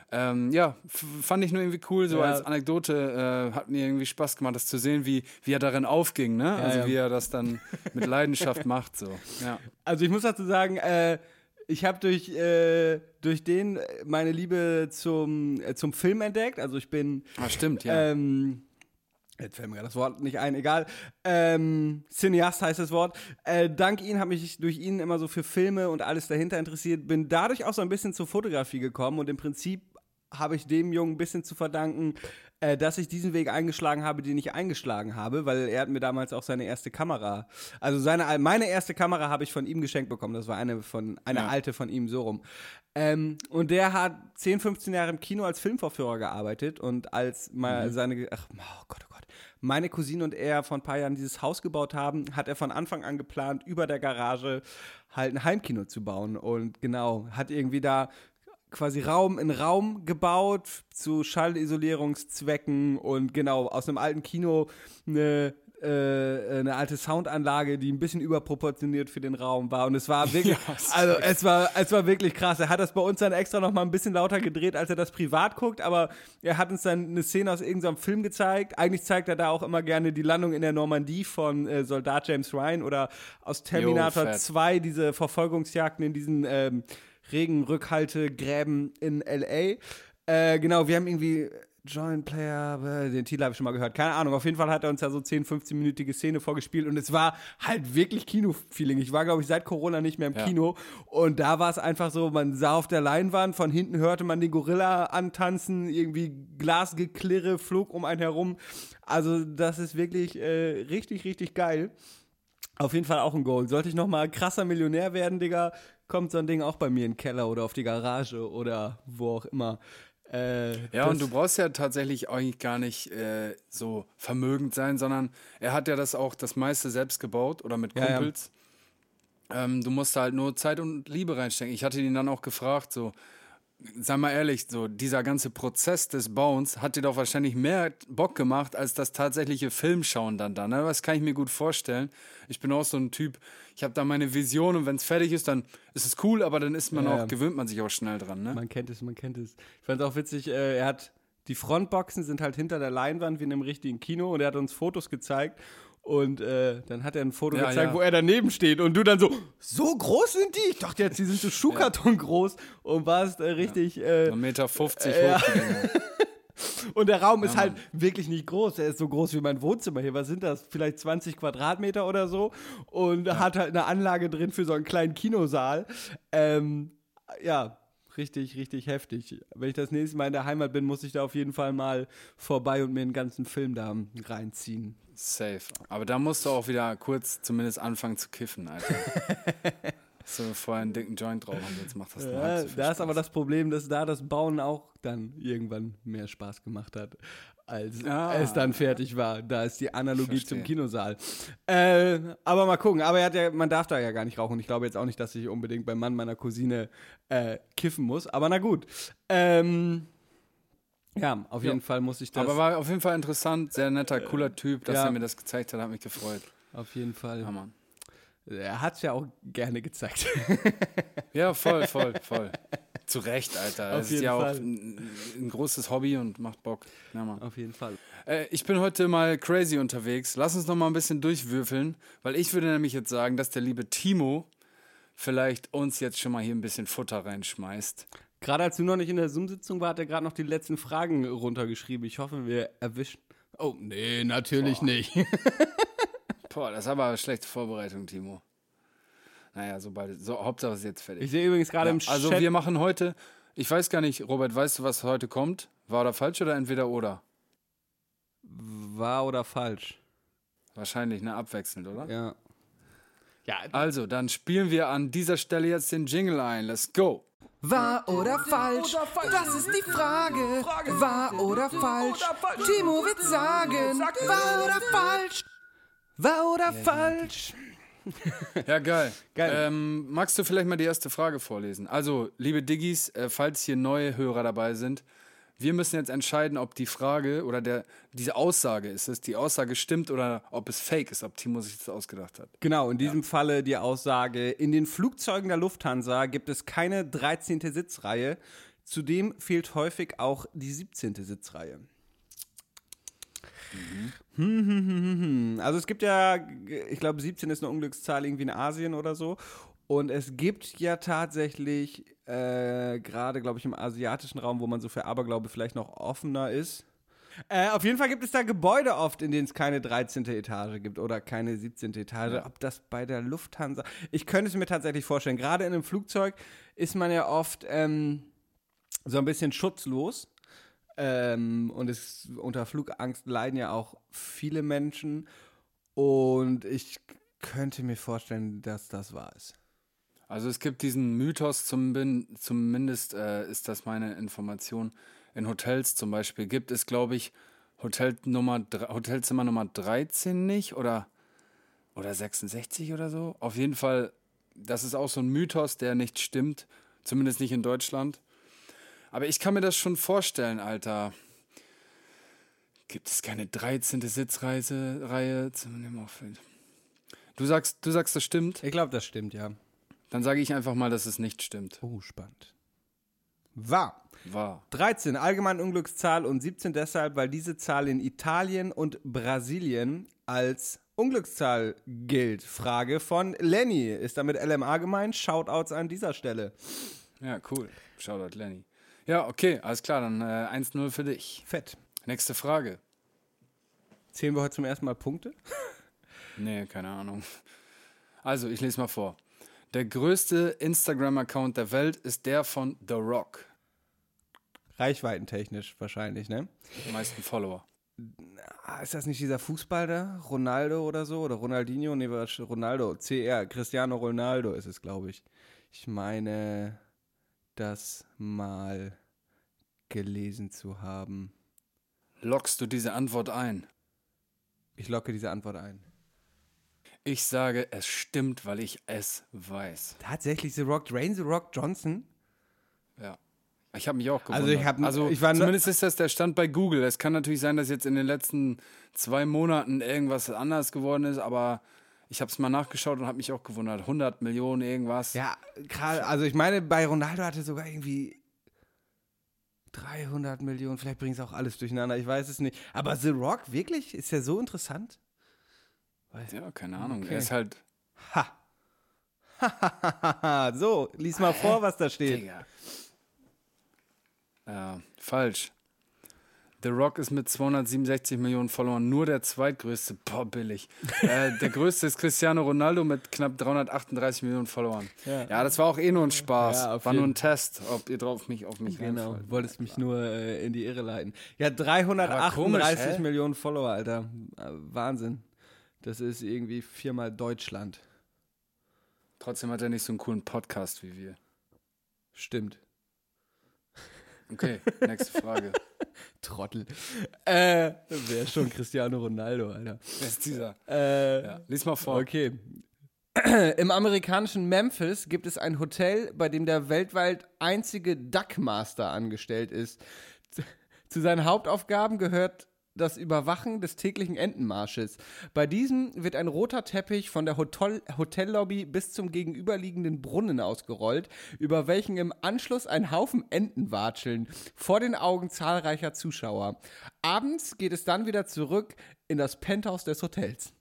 Ähm, ja, fand ich nur irgendwie cool, so
Ja.
als Anekdote äh, hat mir irgendwie Spaß gemacht, das zu sehen, wie, wie er darin aufging, ne? also
ja.
wie er das dann mit (laughs) Leidenschaft macht, so. Ja.
Also ich muss dazu sagen, äh, ich habe durch, äh, durch den meine Liebe zum, äh, zum Film entdeckt. Also ich bin
Ah, stimmt, ja.
Ähm, jetzt fällt mir das Wort nicht ein, egal. Ähm, Cineast heißt das Wort. Äh, dank ihn habe ich durch ihn immer so für Filme und alles dahinter interessiert. Bin dadurch auch so ein bisschen zur Fotografie gekommen und im Prinzip habe ich dem Jungen ein bisschen zu verdanken, äh, dass ich diesen Weg eingeschlagen habe, den ich eingeschlagen habe, weil er hat mir damals auch seine erste Kamera, also seine, meine erste Kamera habe ich von ihm geschenkt bekommen. Das war eine von, eine
Ja.
alte von ihm, so rum. Ähm, und der hat 10, 15 Jahre im Kino als Filmvorführer gearbeitet und als mal seine, ach, oh Gott, oh Gott, meine Cousine und er vor ein paar Jahren dieses Haus gebaut haben, hat er von Anfang an geplant, über der Garage halt ein Heimkino zu bauen. Und genau, hat irgendwie da quasi Raum in Raum gebaut zu Schallisolierungszwecken und genau aus einem alten Kino eine äh, eine alte Soundanlage, die ein bisschen überproportioniert für den Raum war und es war (laughs) wirklich,
Ja,
also es war, es war wirklich krass. Er hat das bei uns dann extra noch mal ein bisschen lauter gedreht, als er das privat guckt, aber er hat uns dann eine Szene aus irgendeinem Film gezeigt. Eigentlich zeigt er da auch immer gerne die Landung in der Normandie von äh, Soldat James Ryan oder aus Terminator
fett.
2, diese Verfolgungsjagden in diesen ähm, Regenrückhaltegräben in L.A. Äh, genau, wir haben irgendwie Joint Player, äh, den Titel habe ich schon mal gehört. Keine Ahnung, auf jeden Fall hat er uns da so 10, 15-minütige Szene vorgespielt und es war halt wirklich Kino-Feeling. Ich war, glaube ich, seit Corona nicht mehr im
Ja.
Kino und da war es einfach so, man sah auf der Leinwand, von hinten hörte man den Gorilla antanzen, irgendwie Glasgeklirre flog um einen herum. Also das ist wirklich äh, richtig, richtig geil. Auf jeden Fall auch ein Goal. Sollte ich noch mal krasser Millionär werden, Digga, kommt so ein Ding auch bei mir in den Keller oder auf die Garage oder wo auch immer. Äh,
Ja, und du brauchst ja tatsächlich eigentlich gar nicht äh, so vermögend sein, sondern er hat ja das auch das meiste selbst gebaut oder mit
Ja, ja.
Kumpels. Ähm, du musst da halt nur Zeit und Liebe reinstecken. Ich hatte ihn dann auch gefragt, so, sag mal ehrlich, so dieser ganze Prozess des Bauens hat dir doch wahrscheinlich mehr Bock gemacht, als das tatsächliche Filmschauen dann da. Ne? Das kann ich mir gut vorstellen. Ich bin auch so ein Typ, ich habe da meine Vision und wenn es fertig ist, dann ist es cool, aber dann ist man
Ja,
auch, gewöhnt man sich auch schnell dran. Ne?
Man kennt es, man kennt es. Ich fand es auch witzig, äh, er hat die Frontboxen sind halt hinter der Leinwand wie in einem richtigen Kino und er hat uns Fotos gezeigt und äh, dann hat er ein Foto
Ja,
gezeigt,
ja.
wo er daneben steht und du dann so, so groß sind die? Ich dachte jetzt, die sind so Schuhkarton groß und warst äh, richtig, äh,
1,50 Meter 50
Äh, ja.
hoch. Dinger. (laughs)
Und der Raum ist
Ja,
halt wirklich nicht groß. Er ist so groß wie mein Wohnzimmer hier. Was sind das? Vielleicht 20 Quadratmeter oder so. Und hat halt eine Anlage drin für so einen kleinen Kinosaal. Ähm, ja, richtig, richtig heftig. Wenn ich das nächste Mal in der Heimat bin, muss ich da auf jeden Fall mal vorbei und mir einen ganzen Film da reinziehen.
Safe. Aber da musst du auch wieder kurz zumindest anfangen zu kiffen, Alter. (laughs) so vorher einen dicken Joint drauf und jetzt macht das dann
Ja,
halb so
da ist aber das Problem, dass da das Bauen auch dann irgendwann mehr Spaß gemacht hat, als
Ah.
es dann fertig war. Da ist die Analogie zum. Kinosaal. Äh, aber mal gucken. Aber er hat ja, man darf da ja gar nicht rauchen. Ich glaube jetzt auch nicht, dass ich unbedingt beim Mann meiner Cousine äh, kiffen muss. Aber na gut. Ähm, ja, auf
Ja.
jeden Fall muss ich das.
Aber war auf jeden Fall interessant, sehr netter, cooler Typ, dass
ja.
er mir das gezeigt hat, hat mich gefreut.
auf jeden Fall.
Ja, Mann.
Er hat es ja auch gerne gezeigt.
Ja, voll, voll, voll. Zu Recht, Alter.
Auf
Das ist ja auch
Fall.
ein, ein großes Hobby und macht Bock. Ja, Mann.
auf jeden Fall.
Äh, ich bin heute mal crazy unterwegs. Lass uns noch mal ein bisschen durchwürfeln, weil ich würde nämlich jetzt sagen, dass der liebe Timo vielleicht uns jetzt schon mal hier ein bisschen Futter reinschmeißt.
Gerade als du noch nicht in der Zoom-Sitzung war, hat er gerade noch die letzten Fragen runtergeschrieben. Ich hoffe, wir erwischen. Oh, nee, natürlich nicht. (laughs)
Boah, das ist aber eine schlechte Vorbereitung, Timo. Naja, sobald, so, Hauptsache es ist jetzt fertig.
Ich sehe übrigens gerade
Ja,
im Chat.
also wir machen heute, ich weiß gar nicht, Robert, weißt du, was heute kommt? War oder falsch oder entweder oder?
Wahr oder falsch?
Wahrscheinlich, ne? Abwechselnd, oder?
Ja. Ja,
Also, dann spielen wir an dieser Stelle jetzt den Jingle ein. Let's go.
Wahr oder falsch? Das ist die Frage. Wahr oder falsch? Timo wird sagen. Wahr oder falsch?
wahr oder falsch?
Ja, geil. (laughs)
Geil.
Ähm, magst du vielleicht mal die erste Frage vorlesen? Also, liebe Diggis, äh, falls hier neue Hörer dabei sind, wir müssen jetzt entscheiden, ob die Frage oder der, diese Aussage ist es, die Aussage stimmt oder ob es fake ist, ob Timo sich das ausgedacht hat.
Genau, in diesem Falle die Aussage, in den Flugzeugen der Lufthansa gibt es keine 13. Sitzreihe. Zudem fehlt häufig auch die 17. Sitzreihe. Hm, hm, hm, hm, hm. Also es gibt ja, ich glaube 17 ist eine Unglückszahl irgendwie in Asien oder so. Und es gibt ja tatsächlich, äh, gerade glaube ich im asiatischen Raum, wo man so für Aberglaube vielleicht noch offener ist, äh, auf jeden Fall gibt es da Gebäude oft, in denen es keine 13. Etage gibt oder keine 17. Etage. Ob das bei der Lufthansa. Ich könnte es mir tatsächlich vorstellen. Gerade in einem Flugzeug ist man ja oft ähm, so ein bisschen schutzlos. Ähm, und es, unter Flugangst leiden ja auch viele Menschen. Und ich könnte mir vorstellen, dass das wahr ist.
Also es gibt diesen Mythos, zum, zumindest äh, ist das meine Information, in Hotels zum Beispiel gibt es, glaube ich, Hotel Nummer, Hotelzimmer Nummer 13 nicht oder, oder 66 oder so. Auf jeden Fall, das ist auch so ein Mythos, der nicht stimmt, zumindest nicht in Deutschland. Aber ich kann mir das schon vorstellen, Alter. Gibt es keine 13. Sitzreihe? zum Nimmerfeld? Du sagst, du sagst, das stimmt.
Ich glaube, das stimmt, ja.
Dann sage ich einfach mal, dass es nicht stimmt.
Oh, spannend. Wahr.
War.
13, allgemeine Unglückszahl und 17 deshalb, weil diese Zahl in Italien und Brasilien als Unglückszahl gilt. Frage von Lenny. Ist damit LMA gemeint? Shoutouts an dieser Stelle.
Ja, cool. Shoutout Lenny. Ja, okay, alles klar, dann äh, 1-0 für dich.
Fett.
Nächste Frage.
Zählen wir heute zum ersten Mal Punkte? (laughs)
Nee, keine Ahnung. Also, ich lese mal vor. Der größte Instagram-Account der Welt ist der von The Rock.
Reichweitentechnisch wahrscheinlich, ne?
Die meisten Follower.
Ah, ist das nicht dieser Fußball da? Ronaldo oder so? Oder Ronaldinho? Nee, Ronaldo. CR. Cristiano Ronaldo ist es, glaube ich. Ich meine, das mal gelesen zu haben.
Lockst du diese Antwort ein?
Ich locke diese Antwort ein.
Ich sage, es stimmt, weil ich es weiß.
Tatsächlich The Rock, Dwayne The Rock Johnson?
Ja. Ich habe mich auch gewundert.
Also ich hab-
also
ich war
zumindest ist das der Stand bei Google. Es kann natürlich sein, dass jetzt in den letzten zwei Monaten irgendwas anders geworden ist, aber ich habe es mal nachgeschaut und habe mich auch gewundert. 100 Millionen irgendwas.
Ja, gerade, also ich meine, bei Ronaldo hatte sogar irgendwie 300 Millionen, vielleicht bringt es auch alles durcheinander, ich weiß es nicht. Aber The Rock, wirklich? Ist ja so interessant?
Ja, keine Ahnung.
Okay.
Er ist halt.
Ha. (laughs) so, lies mal vor, was da steht.
Digga. Ja, falsch. The Rock ist mit 267 Millionen Followern nur der zweitgrößte. Boah, billig. (laughs) äh, der größte ist Cristiano Ronaldo mit knapp 338 Millionen Followern. Ja, das war auch eh nur ein Spaß.
Ja,
war nur ein Test, ob ihr drauf mich auf mich
Genau,
reinfallt.
wolltest mich nur äh, in die Irre leiten. Ja, 338
komisch?
Millionen Follower, Alter. Äh, Wahnsinn. Das ist irgendwie viermal Deutschland.
Trotzdem hat er nicht so einen coolen Podcast wie wir.
Stimmt.
Okay, (laughs) nächste Frage.
Trottel. Äh, wäre schon Cristiano Ronaldo, Alter.
Wer ist dieser?
Äh,
Ja, lies mal vor.
Okay. (clears throat) Im amerikanischen Memphis gibt es ein Hotel, bei dem der weltweit einzige Duckmaster angestellt ist. Zu seinen Hauptaufgaben gehört das Überwachen des täglichen Entenmarsches. Bei diesem wird ein roter Teppich von der Hotel Hotellobby bis zum gegenüberliegenden Brunnen ausgerollt, über welchen im Anschluss ein Haufen Enten watscheln, vor den Augen zahlreicher Zuschauer. Abends geht es dann wieder zurück in das Penthouse des Hotels.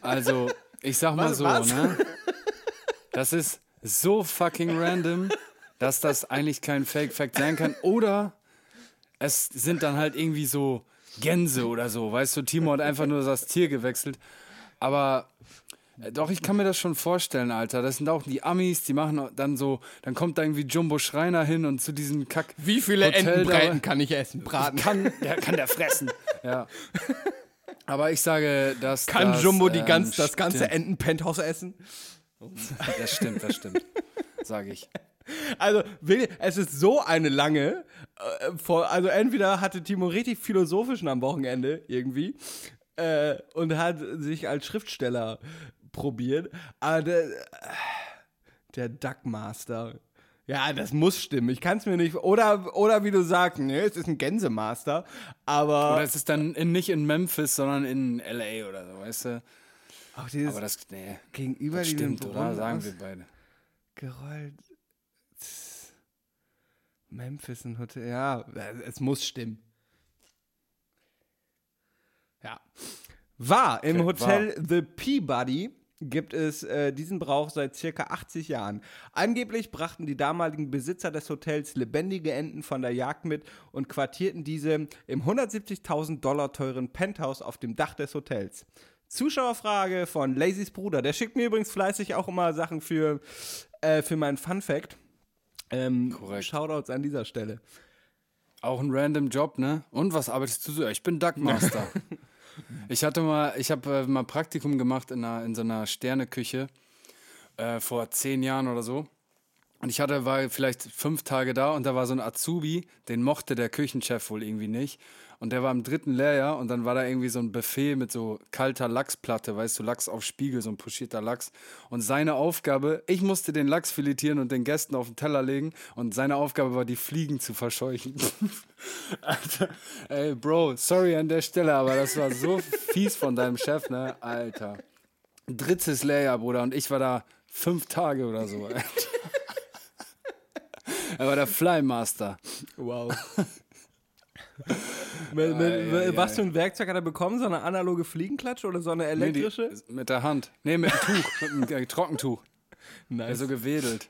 Also, ich sag mal
Was,
so,
was?
ne? Das ist, so fucking random, dass das eigentlich kein Fake Fact sein kann. Oder es sind dann halt irgendwie so Gänse oder so. Weißt du, Timo hat einfach nur das Tier gewechselt. Aber äh, doch, ich kann mir das schon vorstellen, Alter. Das sind auch die Amis, die machen dann so, dann kommt da irgendwie Jumbo Schreiner hin und zu diesem Kack.
Wie viele
Hotel
Entenbräten
da-
kann ich essen? Braten.
Kann, der kann der fressen. Ja. Aber ich sage, dass.
Kann
das,
Jumbo die
ähm,
ganz, das ganze. Enten-Penthouse essen?
Das stimmt, das stimmt. Sage ich.
Also, will- es ist so eine lange. Äh, vor, also, entweder hatte Timo richtig philosophischen am Wochenende irgendwie äh, und hat sich als Schriftsteller probiert. Aber der, der Duckmaster. Ja, das muss stimmen. Ich kann es mir nicht. Oder, oder wie du sagst, ne, es ist ein Gänsemaster. Aber
Oder es ist dann in, nicht in Memphis, sondern in L.A. oder so, weißt du?
auch dieses
Aber das, nee,
gegenüber
das stimmt, oder? Sagen wir beide.
gerollt. Memphis ein Hotel. Ja, es muss stimmen. Ja. War im
Okay,
Hotel The Peabody gibt es äh, diesen Brauch seit circa 80 Jahren. Angeblich brachten die damaligen Besitzer des Hotels lebendige Enten von der Jagd mit und quartierten diese im 170.000 Dollar teuren Penthouse auf dem Dach des Hotels. Zuschauerfrage von Lazys Bruder. Der schickt mir übrigens fleißig auch immer Sachen für, äh, für meinen Fun Fact. Ähm,
Korrekt.
Shoutouts an dieser Stelle.
Auch ein random Job, ne? Und was arbeitest du so? Ich bin Duckmaster. (laughs) ich hatte mal, ich habe äh, mal Praktikum gemacht in, einer, in so einer Sterneküche äh, vor zehn Jahren oder so. Und ich hatte, war vielleicht fünf Tage da und da war so ein Azubi, den mochte der Küchenchef wohl irgendwie nicht. Und der war im dritten Lehrjahr und dann war da irgendwie so ein Buffet mit so kalter Lachsplatte, weißt du, Lachs auf Spiegel, so ein pochierter Lachs. Und seine Aufgabe, ich musste den Lachs filetieren und den Gästen auf den Teller legen und seine Aufgabe war, die Fliegen zu verscheuchen. (laughs) Alter, ey, Bro, sorry an der Stelle, aber das war so fies von deinem Chef, ne? Alter. Drittes Lehrjahr, Bruder, und ich war da fünf Tage oder so. Alter. (laughs) Er war der Flymaster.
Wow. (laughs) was für ein Werkzeug hat er bekommen? So eine analoge Fliegenklatsche oder so eine
Nee, die-
elektrische?
mit der Hand. Nee, mit einem Tuch, mit einem äh, Trockentuch.
nice.
Der so gewedelt.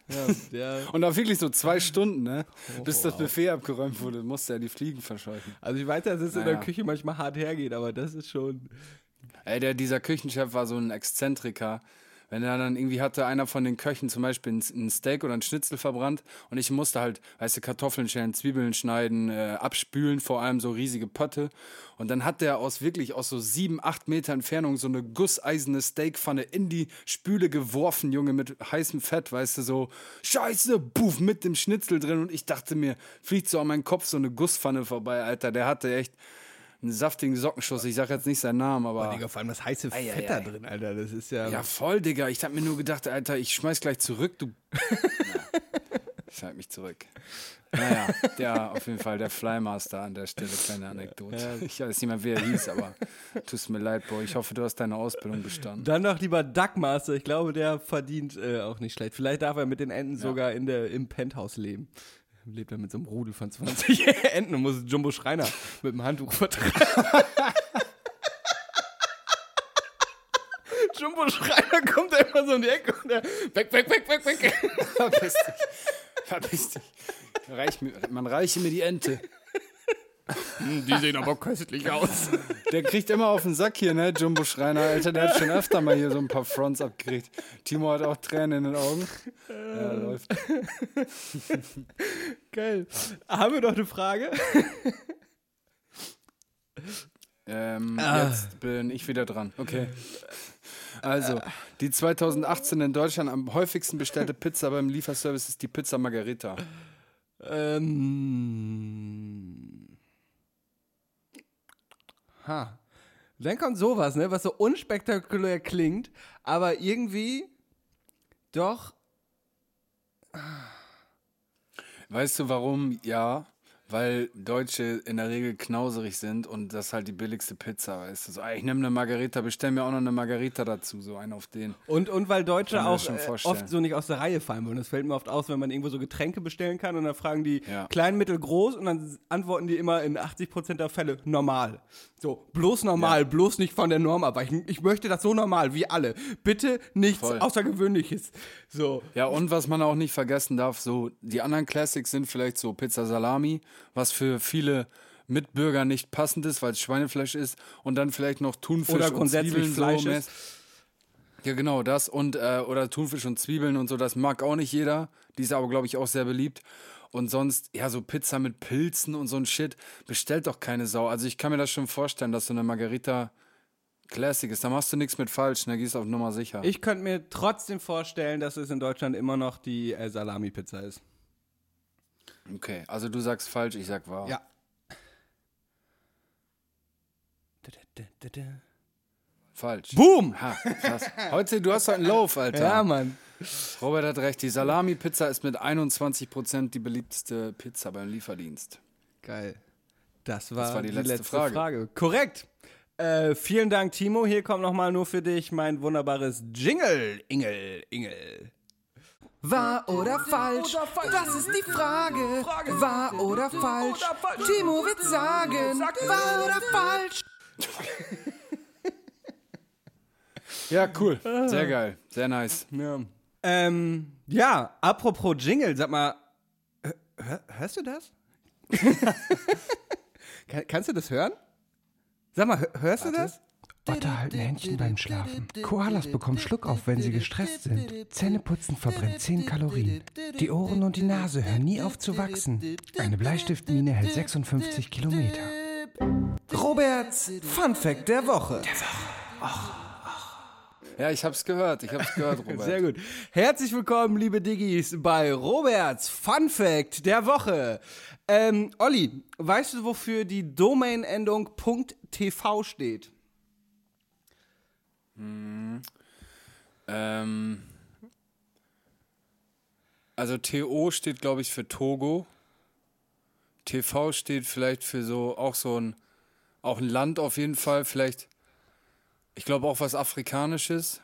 ja, ja.
Und da wirklich so zwei Stunden, ne? Bis das Buffet abgeräumt wurde, musste er die Fliegen verscheuchen.
Also ich weiß, dass es in der
Naja.
Küche manchmal hart hergeht, aber das ist schon.
Ey, der, dieser Küchenchef war so ein Exzentriker. Wenn er dann irgendwie hatte, einer von den Köchen zum Beispiel ein, Steak oder ein Schnitzel verbrannt und ich musste halt, weißt du, Kartoffeln schälen, Zwiebeln schneiden, äh, abspülen, vor allem so riesige Pötte. Und dann hat der aus wirklich aus so sieben, acht Meter Entfernung so eine gusseiserne Steakpfanne in die Spüle geworfen, Junge, mit heißem Fett, weißt du, so Scheiße, puff, mit dem Schnitzel drin. Und ich dachte mir, fliegt so an meinen Kopf so eine Gusspfanne vorbei, Alter. Der hatte echt einen saftigen Sockenschuss. Ich sag jetzt nicht seinen Namen, aber.
Digga, vor allem das heiße
Ei, ei,
Fett da drin, Alter. Das ist ja.
Ja, voll, Digga. Ich hab mir nur gedacht, Alter, ich schmeiß gleich zurück, du. (laughs) Na, ich halt mich zurück. Naja, der auf jeden Fall der Flymaster an der Stelle, kleine Anekdote. Ich weiß nicht mehr, wie er hieß, aber tut mir leid, Bro. Ich hoffe, du hast deine Ausbildung bestanden.
Dann noch lieber Duckmaster. Ich glaube, der verdient äh, auch nicht schlecht. Vielleicht darf er mit den Enten sogar in der, im Penthouse leben. Lebt er mit so einem Rudel von 20 Enten (laughs) und muss Jumbo Schreiner mit dem Handtuch vertreiben. (laughs) Jumbo Schreiner kommt da immer so um die Ecke und der weg, weg, weg, weg, weg.
Verpiss dich. Verpiss dich. Reich mir, man reiche mir die Ente.
Die sehen aber köstlich aus. (laughs)
Der kriegt immer auf den Sack hier, ne, Jumbo Schreiner, Alter. Der hat schon öfter mal hier so ein paar Fronts abgekriegt. Timo hat auch Tränen in den Augen. Ja, läuft. (laughs)
Geil. Haben wir noch eine Frage?
Ähm, Jetzt bin ich wieder dran. Okay. Also, die 2018 in Deutschland am häufigsten bestellte Pizza beim Lieferservice ist die Pizza Margarita.
Ähm. Ha. Dann kommt sowas, ne, was so unspektakulär klingt, aber irgendwie doch.
Weißt du warum? Ja, weil Deutsche in der Regel knauserig sind und das halt die billigste Pizza, du. So, ey, ich nehme eine Margarita, bestell mir auch noch eine Margarita dazu, so einen auf den.
Und, und weil Deutsche auch äh, oft so nicht aus der Reihe fallen wollen. Das fällt mir oft aus, wenn man irgendwo so Getränke bestellen kann und dann fragen die
Ja.
klein, mittel, groß und dann antworten die immer in 80% der Fälle normal. So, bloß normal, bloß nicht von der Norm abweichen. Ich möchte das so normal wie alle. Bitte nichts
Voll.
Außergewöhnliches. So.
Ja, und was man auch nicht vergessen darf, so die anderen Classics sind vielleicht so Pizza Salami, was für viele Mitbürger nicht passend ist, weil es Schweinefleisch ist und dann vielleicht noch Thunfisch
Oder
und Zwiebeln
Fleisch
so
ist.
Ja, genau, das und äh, oder Thunfisch und Zwiebeln und so, das mag auch nicht jeder. Die ist aber glaube ich auch sehr beliebt. Und sonst, ja, so Pizza mit Pilzen und so ein Shit, bestellt doch keine Sau. Also ich kann mir das schon vorstellen, dass so eine Margarita Classic ist. Da machst du nichts mit falsch, da gehst du auf Nummer sicher.
Ich könnte mir trotzdem vorstellen, dass es in Deutschland immer noch die äh, Salami-Pizza ist.
Okay, also du sagst falsch, ich sag wahr.
Ja.
Falsch.
Boom!
Ha, krass. Heute, du hast heute einen Lauf, Alter.
Ja, Mann.
Robert hat recht, die Salami-Pizza ist mit 21% die beliebteste Pizza beim Lieferdienst.
Geil. Das war,
war die
die,
letzte
letzte,
Frage.
Frage. Korrekt. Äh, vielen Dank, Timo. Hier kommt nochmal nur für dich mein wunderbares Jingle. Ingel, Ingel.
Wahr oder falsch? Das ist die Frage. Wahr oder falsch? Timo wird sagen, wahr oder falsch? (laughs)
Ja, cool. Sehr geil. Sehr nice.
Ja. Ähm, ja, apropos Jingle, sag mal, hör, hörst du das? (laughs) Kann, kannst du das hören? Sag mal, hör- hörst du das?
Otter halten Händchen beim Schlafen. Koalas bekommen Schluckauf, wenn sie gestresst sind. Zähneputzen verbrennt 10 Kalorien. Die Ohren und die Nase hören nie auf zu wachsen. Eine Bleistiftmine hält 56 Kilometer.
Roberts Fun Fact der Woche.
Ja, ich hab's gehört. Ich hab's gehört, Robert. (laughs)
Sehr gut. Herzlich willkommen, liebe Diggis, bei Roberts Fun Fact der Woche. Ähm, Olli, weißt du, wofür die Domain-Endung .tv steht?
Ähm, also TO steht, glaube ich, für Togo. TV steht vielleicht für so, auch so ein, auch ein Land auf jeden Fall. Vielleicht, ich glaube auch was Afrikanisches.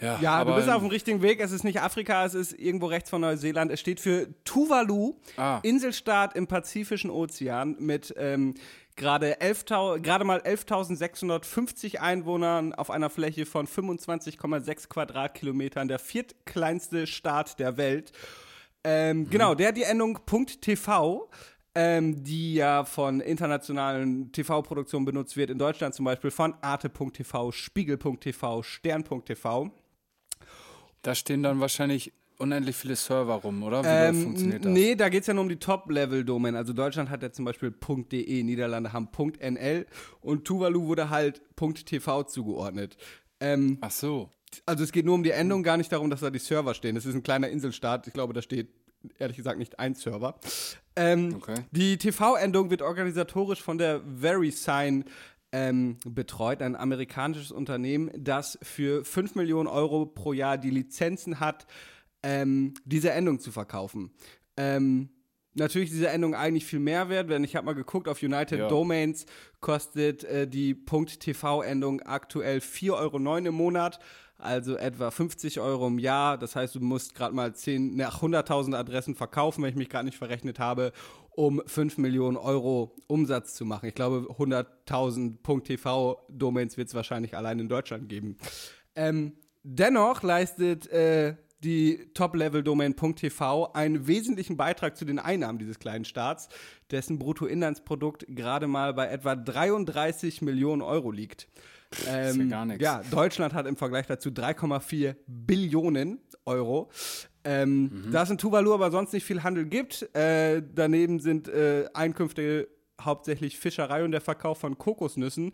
Ja,
Ja,
aber
du bist auf dem richtigen Weg. Es ist nicht Afrika, es ist irgendwo rechts von Neuseeland. Es steht für Tuvalu,
Ah.
Inselstaat im Pazifischen Ozean mit ähm, gerade 11.000 gerade mal 11.650 Einwohnern auf einer Fläche von 25,6 Quadratkilometern, der viertkleinste Staat der Welt. Ähm, Genau, der hat die Endung .tv, ähm, die ja von internationalen TV-Produktionen benutzt wird, in Deutschland zum Beispiel von arte.tv, spiegel.tv, stern.tv.
Da stehen dann wahrscheinlich unendlich viele Server rum, oder? Wie
Ähm,
funktioniert das?
Nee, da geht es ja nur um die Top-Level-Domain. Also Deutschland hat ja zum Beispiel .de, Niederlande haben .nl und Tuvalu wurde halt .tv zugeordnet. Ähm,
Ach so.
also es geht nur um die Endung, gar nicht darum, dass da die Server stehen. Das ist ein kleiner Inselstaat. Ich glaube, da steht ehrlich gesagt nicht ein Server. Ähm,
Okay.
Die TV-Endung wird organisatorisch von der VeriSign ähm, betreut, ein amerikanisches Unternehmen, das für 5 Millionen Euro pro Jahr die Lizenzen hat, ähm, diese Endung zu verkaufen. Ähm, natürlich ist diese Endung eigentlich viel mehr wert, denn ich habe mal geguckt, auf United
Ja.
Domains kostet äh, die .tv-Endung aktuell 4,09 Euro im Monat, also etwa 50 Euro im Jahr. Das heißt, du musst gerade mal 10, nach 100.000 Adressen verkaufen, wenn ich mich gerade nicht verrechnet habe, um 5 Millionen Euro Umsatz zu machen. Ich glaube, 100.000 .tv-Domains wird es wahrscheinlich allein in Deutschland geben. Ähm, dennoch leistet äh, die Top-Level-Domain .tv einen wesentlichen Beitrag zu den Einnahmen dieses kleinen Staats, dessen Bruttoinlandsprodukt gerade mal bei etwa 33 Millionen Euro liegt. Ähm,
ja gar nix.
Ja, Deutschland hat im Vergleich dazu 3,4 Billionen Euro. Ähm, Da es in Tuvalu aber sonst nicht viel Handel gibt, äh, daneben sind äh, Einkünfte hauptsächlich Fischerei und der Verkauf von Kokosnüssen.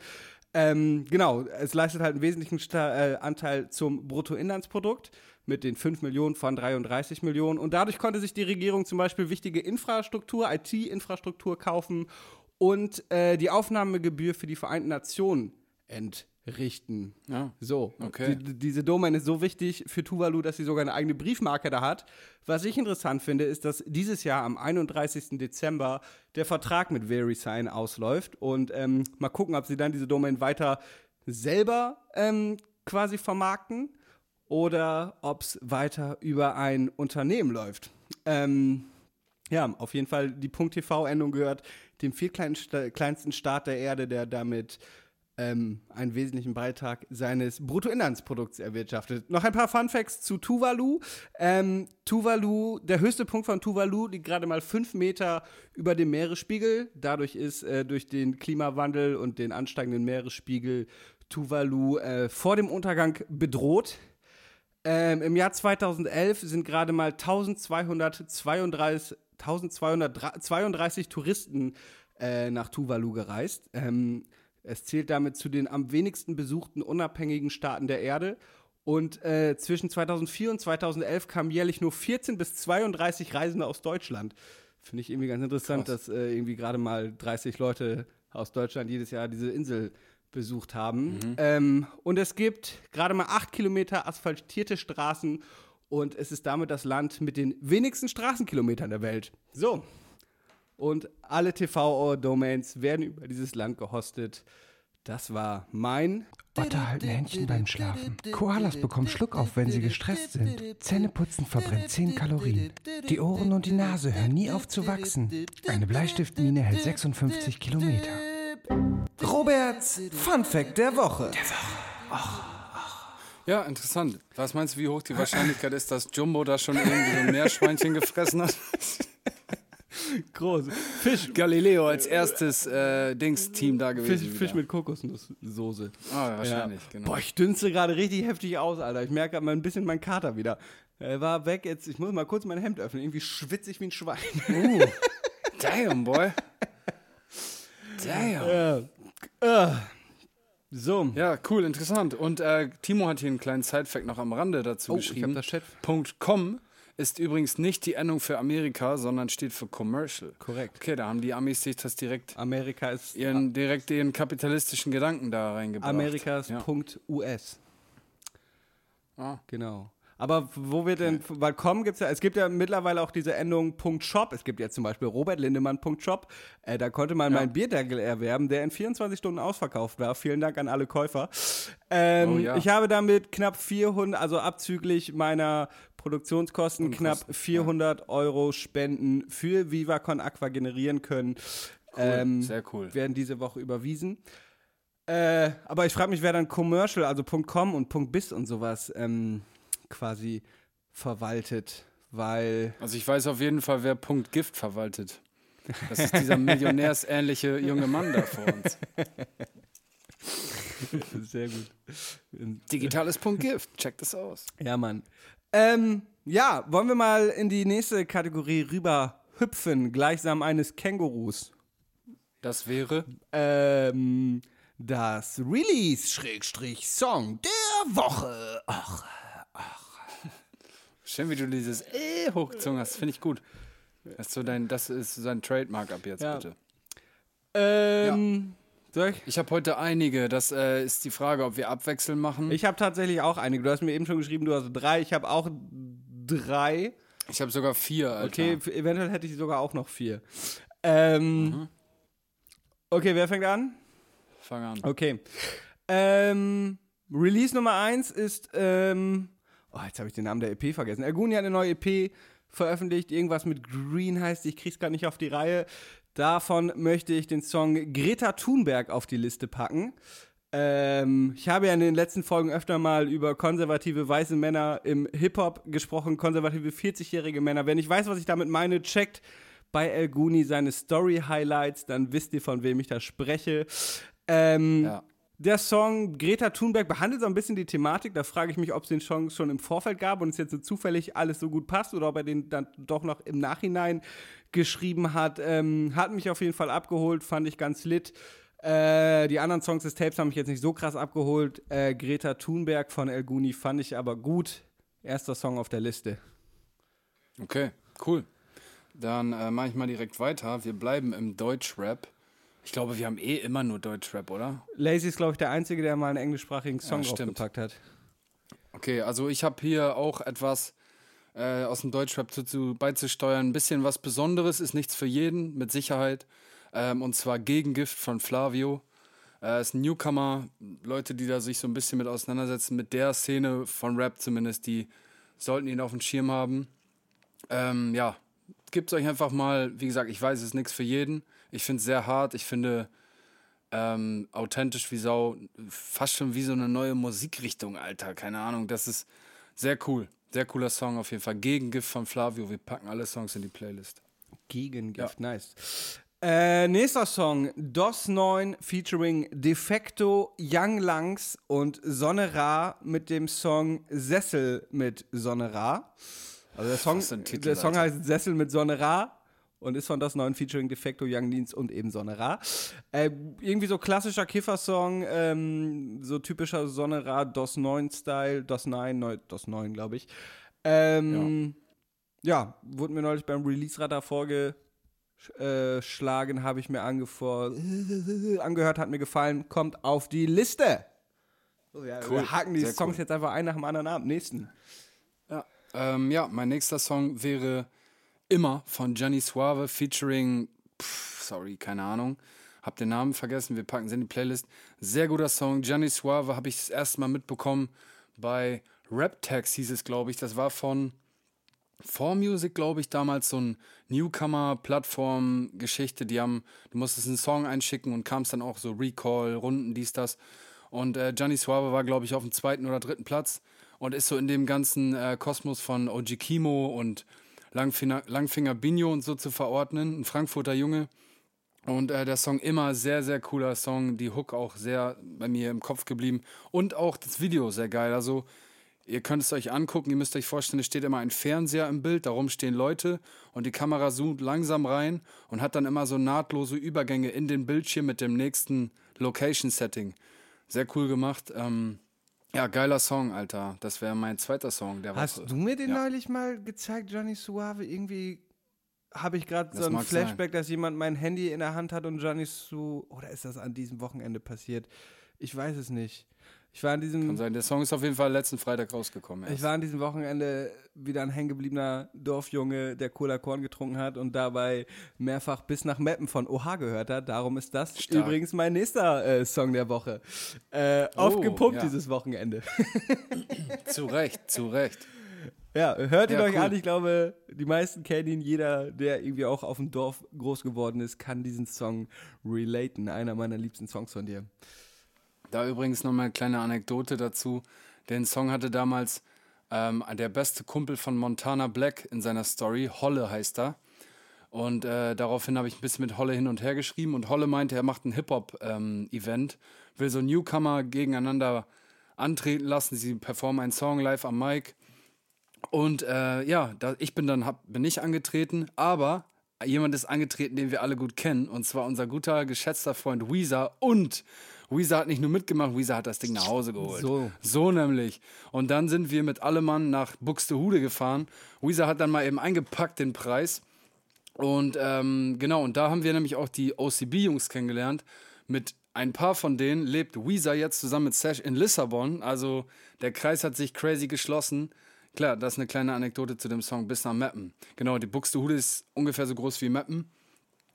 Ähm, genau, es leistet halt einen wesentlichen Sta äh, Anteil zum Bruttoinlandsprodukt mit den 5 Millionen von 33 Millionen. Und dadurch konnte sich die Regierung zum Beispiel wichtige Infrastruktur, IT-Infrastruktur kaufen und äh, die Aufnahmegebühr für die Vereinten Nationen entrichten.
Ja.
So,
Okay.
die, diese Domain ist so wichtig für Tuvalu, dass sie sogar eine eigene Briefmarke da hat. Was ich interessant finde, ist, dass dieses Jahr am 31. Dezember der Vertrag mit VeriSign ausläuft und ähm, mal gucken, ob sie dann diese Domain weiter selber ähm, quasi vermarkten oder ob es weiter über ein Unternehmen läuft. Ähm, ja, auf jeden Fall die .tv-Endung gehört dem viertkleinsten Staat der Erde, der damit ähm, einen wesentlichen Beitrag seines Bruttoinlandsprodukts erwirtschaftet. Noch ein paar Funfacts zu Tuvalu. Ähm, Tuvalu, der höchste Punkt von Tuvalu liegt gerade mal fünf Meter über dem Meeresspiegel. Dadurch ist äh, durch den Klimawandel und den ansteigenden Meeresspiegel Tuvalu äh, vor dem Untergang bedroht. Ähm, Im Jahr 2011 sind gerade mal 1232, 1232 Touristen äh, nach Tuvalu gereist. Ähm, es zählt damit zu den am wenigsten besuchten unabhängigen Staaten der Erde. Und äh, zwischen 2004 und 2011 kamen jährlich nur 14 bis 32 Reisende aus Deutschland. Finde ich irgendwie ganz interessant, dass äh, irgendwie gerade mal 30 Leute aus Deutschland jedes Jahr diese Insel besucht haben. Ähm, und es gibt gerade mal acht Kilometer asphaltierte Straßen und es ist damit das Land mit den wenigsten Straßenkilometern der Welt. So. Und alle TV-Domains werden über dieses Land gehostet. Das war mein.
Otter halten Händchen beim Schlafen. Koalas bekommen Schluck auf, wenn sie gestresst sind. Zähneputzen verbrennt 10 Kalorien. Die Ohren und die Nase hören nie auf zu wachsen. Eine Bleistiftmine hält 56 Kilometer.
Roberts Fun Fact der Woche.
Ja, interessant. Was meinst du, wie hoch die Wahrscheinlichkeit ist, dass Jumbo da schon irgendwie so ein Meerschweinchen gefressen hat? (laughs)
Groß. Fisch.
Galileo als erstes äh, Dings-Team da gewesen.
Fisch. Fisch mit Kokosnusssoße.
Ah, wahrscheinlich, genau.
Boah, ich dünste gerade richtig heftig aus, Alter. Ich merke mal ein bisschen meinen Kater wieder. Er war weg jetzt. Ich muss mal kurz mein Hemd öffnen. Irgendwie schwitze ich wie ein Schwein.
Uh, damn, boy. (laughs) Damn.
So.
Ja, cool, interessant. Und äh, Timo hat hier einen kleinen Sidefact noch am Rande dazu
Oh, ich
geschrieben.
hab das
.com ist übrigens nicht die Endung für Amerika, sondern steht für Commercial.
Korrekt.
Okay, da haben die Amis sich das direkt
Amerika ist.
ihren direkt ihren kapitalistischen Gedanken da reingebracht.
Amerika ist
ja.
Punkt US.
Ah.
Genau. Aber wo wir denn, weil com gibt's ja, es gibt ja mittlerweile auch diese Endung .shop. Es gibt jetzt zum Beispiel Robert Lindemann Punkt .shop. Äh, da konnte man meinen Bierdeckel erwerben, der in 24 Stunden ausverkauft war. Vielen Dank an alle Käufer. Ähm,
Oh ja.
Ich habe damit knapp 400, also abzüglich meiner Produktionskosten, knapp 400 Euro Spenden für Viva Con Aqua generieren können. Ähm,
sehr cool.
Werden diese Woche überwiesen. Äh, aber ich frage mich, wer dann Commercial, also .com und .biz und sowas ähm, quasi verwaltet, weil
Also ich weiß auf jeden Fall, wer Punkt Gift verwaltet. Das ist dieser millionärsähnliche junge Mann da vor uns. (laughs)
sehr gut.
Digitales Punkt Gift, check das aus.
Ja, Mann. Ähm, ja, wollen wir mal in die nächste Kategorie rüber hüpfen, gleichsam eines Kängurus.
Das wäre
Ähm, das Release-Song der Woche. Ach,
schön, wie du dieses äh hochgezogen hast. Finde ich gut. Das ist so dein, das ist so dein Trademark ab jetzt
Ja.
bitte.
ähm, soll ich?
Ich habe heute einige. Das äh, ist die Frage, ob wir abwechseln machen.
Ich habe tatsächlich auch einige. Du hast mir eben schon geschrieben, du hast drei. Ich habe auch drei.
Ich habe sogar vier, Alter.
Okay, eventuell hätte ich sogar auch noch vier. Ähm, Okay, wer fängt an?
Fang an.
Okay. Ähm, Release Nummer eins ist, ähm, oh, jetzt habe ich den Namen der EP vergessen. Erguni hat eine neue EP veröffentlicht, irgendwas mit Green heißt, ich krieg's gar nicht auf die Reihe. Davon möchte ich den Song Greta Thunberg auf die Liste packen. Ähm, ich habe ja in den letzten Folgen öfter mal über konservative weiße Männer im Hip-Hop gesprochen, konservative 40-jährige Männer. Wenn ich weiß, was ich damit meine, checkt bei El Guni seine Story-Highlights, dann wisst ihr, von wem ich da spreche. Ähm,
Ja.
Der Song Greta Thunberg behandelt so ein bisschen die Thematik. Da frage ich mich, ob es den Song schon im Vorfeld gab und es jetzt so zufällig alles so gut passt oder ob er den dann doch noch im Nachhinein geschrieben hat. Ähm, hat mich auf jeden Fall abgeholt, fand ich ganz lit. Äh, die anderen Songs des Tapes haben mich jetzt nicht so krass abgeholt. Äh, Greta Thunberg von El Guni fand ich aber gut. Erster Song auf der Liste.
Okay, cool. Dann äh, mache ich mal direkt weiter. Wir bleiben im Deutschrap. Ich glaube, wir haben eh immer nur Deutschrap, oder?
Lazy ist, glaube ich, der Einzige, der mal einen englischsprachigen Song
Ja, stimmt.
draufgepackt hat.
Okay, also ich habe hier auch etwas äh, aus dem Deutschrap zu, zu, beizusteuern. Ein bisschen was Besonderes, ist nichts für jeden, mit Sicherheit. Ähm, und zwar Gegengift von Flavio. Äh, ist ein Newcomer, Leute, die da sich so ein bisschen mit auseinandersetzen, mit der Szene von Rap zumindest, die sollten ihn auf dem Schirm haben. Ähm, ja, gebt euch einfach mal, wie gesagt, ich weiß, es ist nichts für jeden. Ich finde es sehr hart, ich finde ähm, authentisch wie Sau, fast schon wie so eine neue Musikrichtung, Alter. Keine Ahnung, das ist sehr cool. Sehr cooler Song auf jeden Fall. Gegengift von Flavio. Wir packen alle Songs in die Playlist.
Gegengift, nice. Äh, nächster Song, DOS 9 featuring Defecto, Young Langs und Sonne Ra mit dem Song Sessel mit Sonne Ra. Also der Song,
Titel,
der Song
Alter.
heißt Sessel mit Sonne Ra und ist von DOS 9 featuring Defecto, Young Leans und eben Sonne Ra. Äh, irgendwie so klassischer Kiffer-Song, ähm, so typischer Sonne Ra, DOS 9 Style, DOS 9, neu, DOS 9 glaube ich. Ähm, ja. wurde mir neulich beim Release-Radar vorgeschlagen, habe ich mir angehört, hat mir gefallen, kommt auf die Liste. So, ja,
Cool,
Wir haken die Songs
cool.
jetzt einfach ein nach dem anderen ab. Nächsten.
Ähm, ja, mein nächster Song wäre Immer von Gianni Suave featuring, pff, sorry, keine Ahnung. Hab den Namen vergessen, wir packen es in die Playlist. Sehr guter Song. Gianni Suave habe ich das erste Mal mitbekommen bei Rap Tags hieß es, glaube ich. Das war von 4Music, glaube ich, damals so ein Newcomer-Plattform-Geschichte. Die haben, du musstest einen Song einschicken und kamst dann auch so Recall, Runden, dies, das. Und äh, Gianni Suave war, glaube ich, auf dem zweiten oder dritten Platz und ist so in dem ganzen äh, Kosmos von OG Kimo und Langfinger, Langfinger Bino und so zu verordnen. Ein Frankfurter Junge. Und äh, der Song immer sehr, sehr cooler Song. Die Hook auch sehr bei mir im Kopf geblieben. Und auch das Video sehr geil. Also, ihr könnt es euch angucken. Ihr müsst euch vorstellen, es steht immer ein Fernseher im Bild. Darum stehen Leute. Und die Kamera zoomt langsam rein und hat dann immer so nahtlose Übergänge in den Bildschirm mit dem nächsten Location-Setting. Sehr cool gemacht. Ähm, ja, geiler Song, Alter. Das wäre mein zweiter Song der
Hast
Woche.
du mir den
Ja.
neulich mal gezeigt, Johnny Suave? Irgendwie habe ich gerade so ein
mag sein.
Flashback, dass jemand mein Handy in der Hand hat und Johnny Su. Oder ist das an diesem Wochenende passiert? Ich weiß es nicht. Ich war an diesem.
Kann sein. Der Song ist auf jeden Fall letzten Freitag rausgekommen.
Ich
erst.
war an diesem Wochenende wieder ein hängengebliebener Dorfjunge, der Cola Korn getrunken hat und dabei mehrfach bis nach Meppen von Oha gehört hat. Darum ist das
Stark.
übrigens mein nächster äh, Song der Woche. Äh, aufgepumpt
ja.
dieses Wochenende. (laughs) (laughs)
Zu Recht, zu Recht.
ja, hört ihn
Ja,
euch
cool.
an. Ich glaube, die meisten kennen ihn. Jeder, der irgendwie auch auf dem Dorf groß geworden ist, kann diesen Song relaten. Einer meiner liebsten Songs von dir.
Da übrigens noch mal eine kleine Anekdote dazu. Den Song hatte damals ähm, der beste Kumpel von Montana Black in seiner Story. Holle heißt er. Und äh, daraufhin habe ich ein bisschen mit Holle hin und her geschrieben. Und Holle meinte, er macht ein Hip-Hop-Event, will so Newcomer gegeneinander antreten lassen. Sie performen einen Song live am Mic. Und äh, ja, da, ich bin dann hab, bin nicht angetreten, aber jemand ist angetreten, den wir alle gut kennen, und zwar unser guter, geschätzter Freund Weezer. Und Weezer hat nicht nur mitgemacht, Weezer hat das Ding nach Hause geholt.
So.
So nämlich. Und dann sind wir mit allem Mann nach Buxtehude gefahren. Weezer hat dann mal eben eingepackt den Preis. Und ähm, genau, und da haben wir nämlich auch die OCB-Jungs kennengelernt. Mit ein paar von denen lebt Weezer jetzt zusammen mit Sash in Lissabon. Also der Kreis hat sich crazy geschlossen. Klar, das ist eine kleine Anekdote zu dem Song Bis nach Meppen. Genau, die Buxtehude ist ungefähr so groß wie Meppen.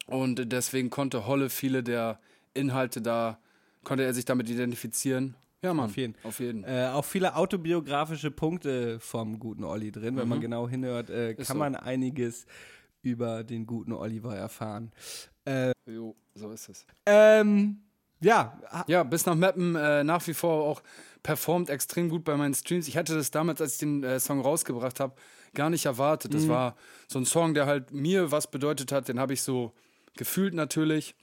Und deswegen konnte Holle viele der Inhalte da, konnte er sich damit identifizieren. Ja, Mann.
Auf jeden.
Auf jeden.
Äh, auch viele autobiografische Punkte vom guten Olli drin. Wenn man genau hinhört, äh, kann
Mhm. so.
man einiges über den guten Oliver erfahren.
Jo, so ist es.
Ähm, ja,
Ja, bis nach Mappen äh, nach wie vor auch performt extrem gut bei meinen Streams. Ich hatte das damals, als ich den äh, Song rausgebracht habe, gar nicht erwartet. Das war so ein Song, der halt mir was bedeutet hat. Den habe ich so gefühlt natürlich.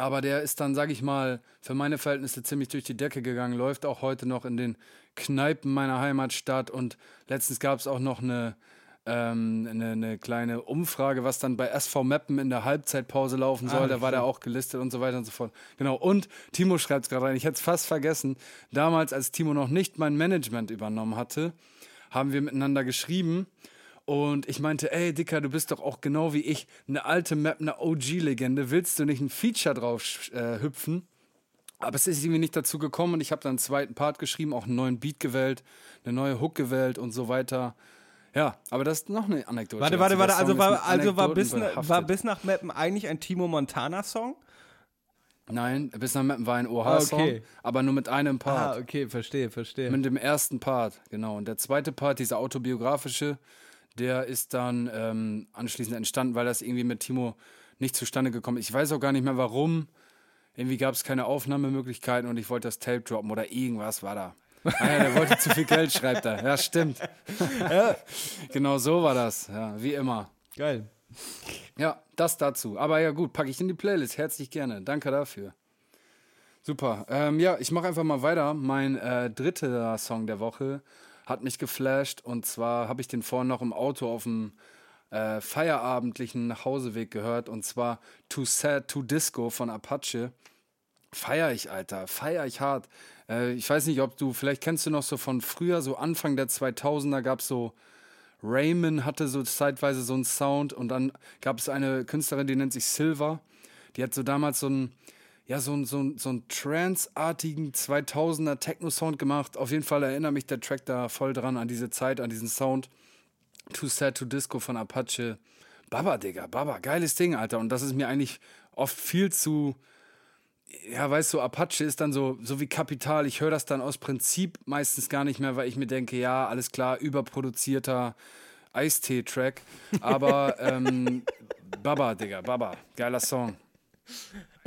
Aber der ist dann, sag ich mal, für meine Verhältnisse ziemlich durch die Decke gegangen. Läuft auch heute noch in den Kneipen meiner Heimatstadt. Und letztens gab es auch noch eine, ähm, eine, eine kleine Umfrage, was dann bei SV Meppen in der Halbzeitpause laufen soll. da war der auch gelistet und so weiter und so fort. Genau. Und Timo schreibt es gerade rein. Ich hätte es fast vergessen. Damals, als Timo noch nicht mein Management übernommen hatte, haben wir miteinander geschrieben. Und ich meinte, ey, Dicker, du bist doch auch genau wie ich eine alte Map, eine OG-Legende. Willst du nicht ein Feature drauf äh, hüpfen? Aber es ist irgendwie nicht dazu gekommen und ich habe dann einen zweiten Part geschrieben, auch einen neuen Beat gewählt, eine neue Hook gewählt und so weiter. Ja, aber das ist noch eine Anekdote.
Warte, warte,
Der
warte.
Song
Also
ist
war, also war, bis,
Anekdoten
war
behaftet.
bis nach Mappen eigentlich ein Timo Montana-Song?
Nein, bis nach Mappen war ein OH-Song,
Ah, okay.
aber nur mit einem Part.
Ah, okay, verstehe, verstehe.
Mit dem ersten Part, genau. Und der zweite Part, dieser autobiografische, der ist dann ähm, anschließend entstanden, weil das irgendwie mit Timo nicht zustande gekommen ist. Ich weiß auch gar nicht mehr warum. Irgendwie gab es keine Aufnahmemöglichkeiten und ich wollte das Tape droppen oder irgendwas war da. Ah ja, der wollte zu viel Geld, schreibt er. Ja, stimmt. (laughs) Genau so war das. Ja, wie immer.
Geil.
Ja, das dazu. Aber ja, gut, packe ich in die Playlist. Herzlich gerne. Danke dafür. Super. Ähm, ja, ich mache einfach mal weiter. Mein äh, dritter Song der Woche hat mich geflasht. Und zwar habe ich den vorhin noch im Auto auf dem äh, feierabendlichen Nachhauseweg gehört. Und zwar Too Sad to Disco von Apache. Feier ich, Alter. Feier ich hart. Äh, ich weiß nicht, ob du, vielleicht kennst du noch so von früher, so Anfang der 2000er gab es so Raymond hatte so zeitweise so einen Sound und dann gab es eine Künstlerin, die nennt sich Silver. Die hat so damals so einen, ja, so einen, so einen, so einen Trance-artigen 2000er Techno-Sound gemacht. Auf jeden Fall erinnert mich der Track da voll dran an diese Zeit, an diesen Sound. Too Sad to Disco von Apache. Baba, Digga, Baba, geiles Ding, Alter. Und das ist mir eigentlich oft viel zu, ja, weißt du, Apache ist dann so, so wie Kapital. Ich höre das dann aus Prinzip meistens gar nicht mehr, weil ich mir denke, ja, alles klar, überproduzierter Eistee-Track. Aber (laughs) ähm, Baba, Digga, Baba, geiler Song.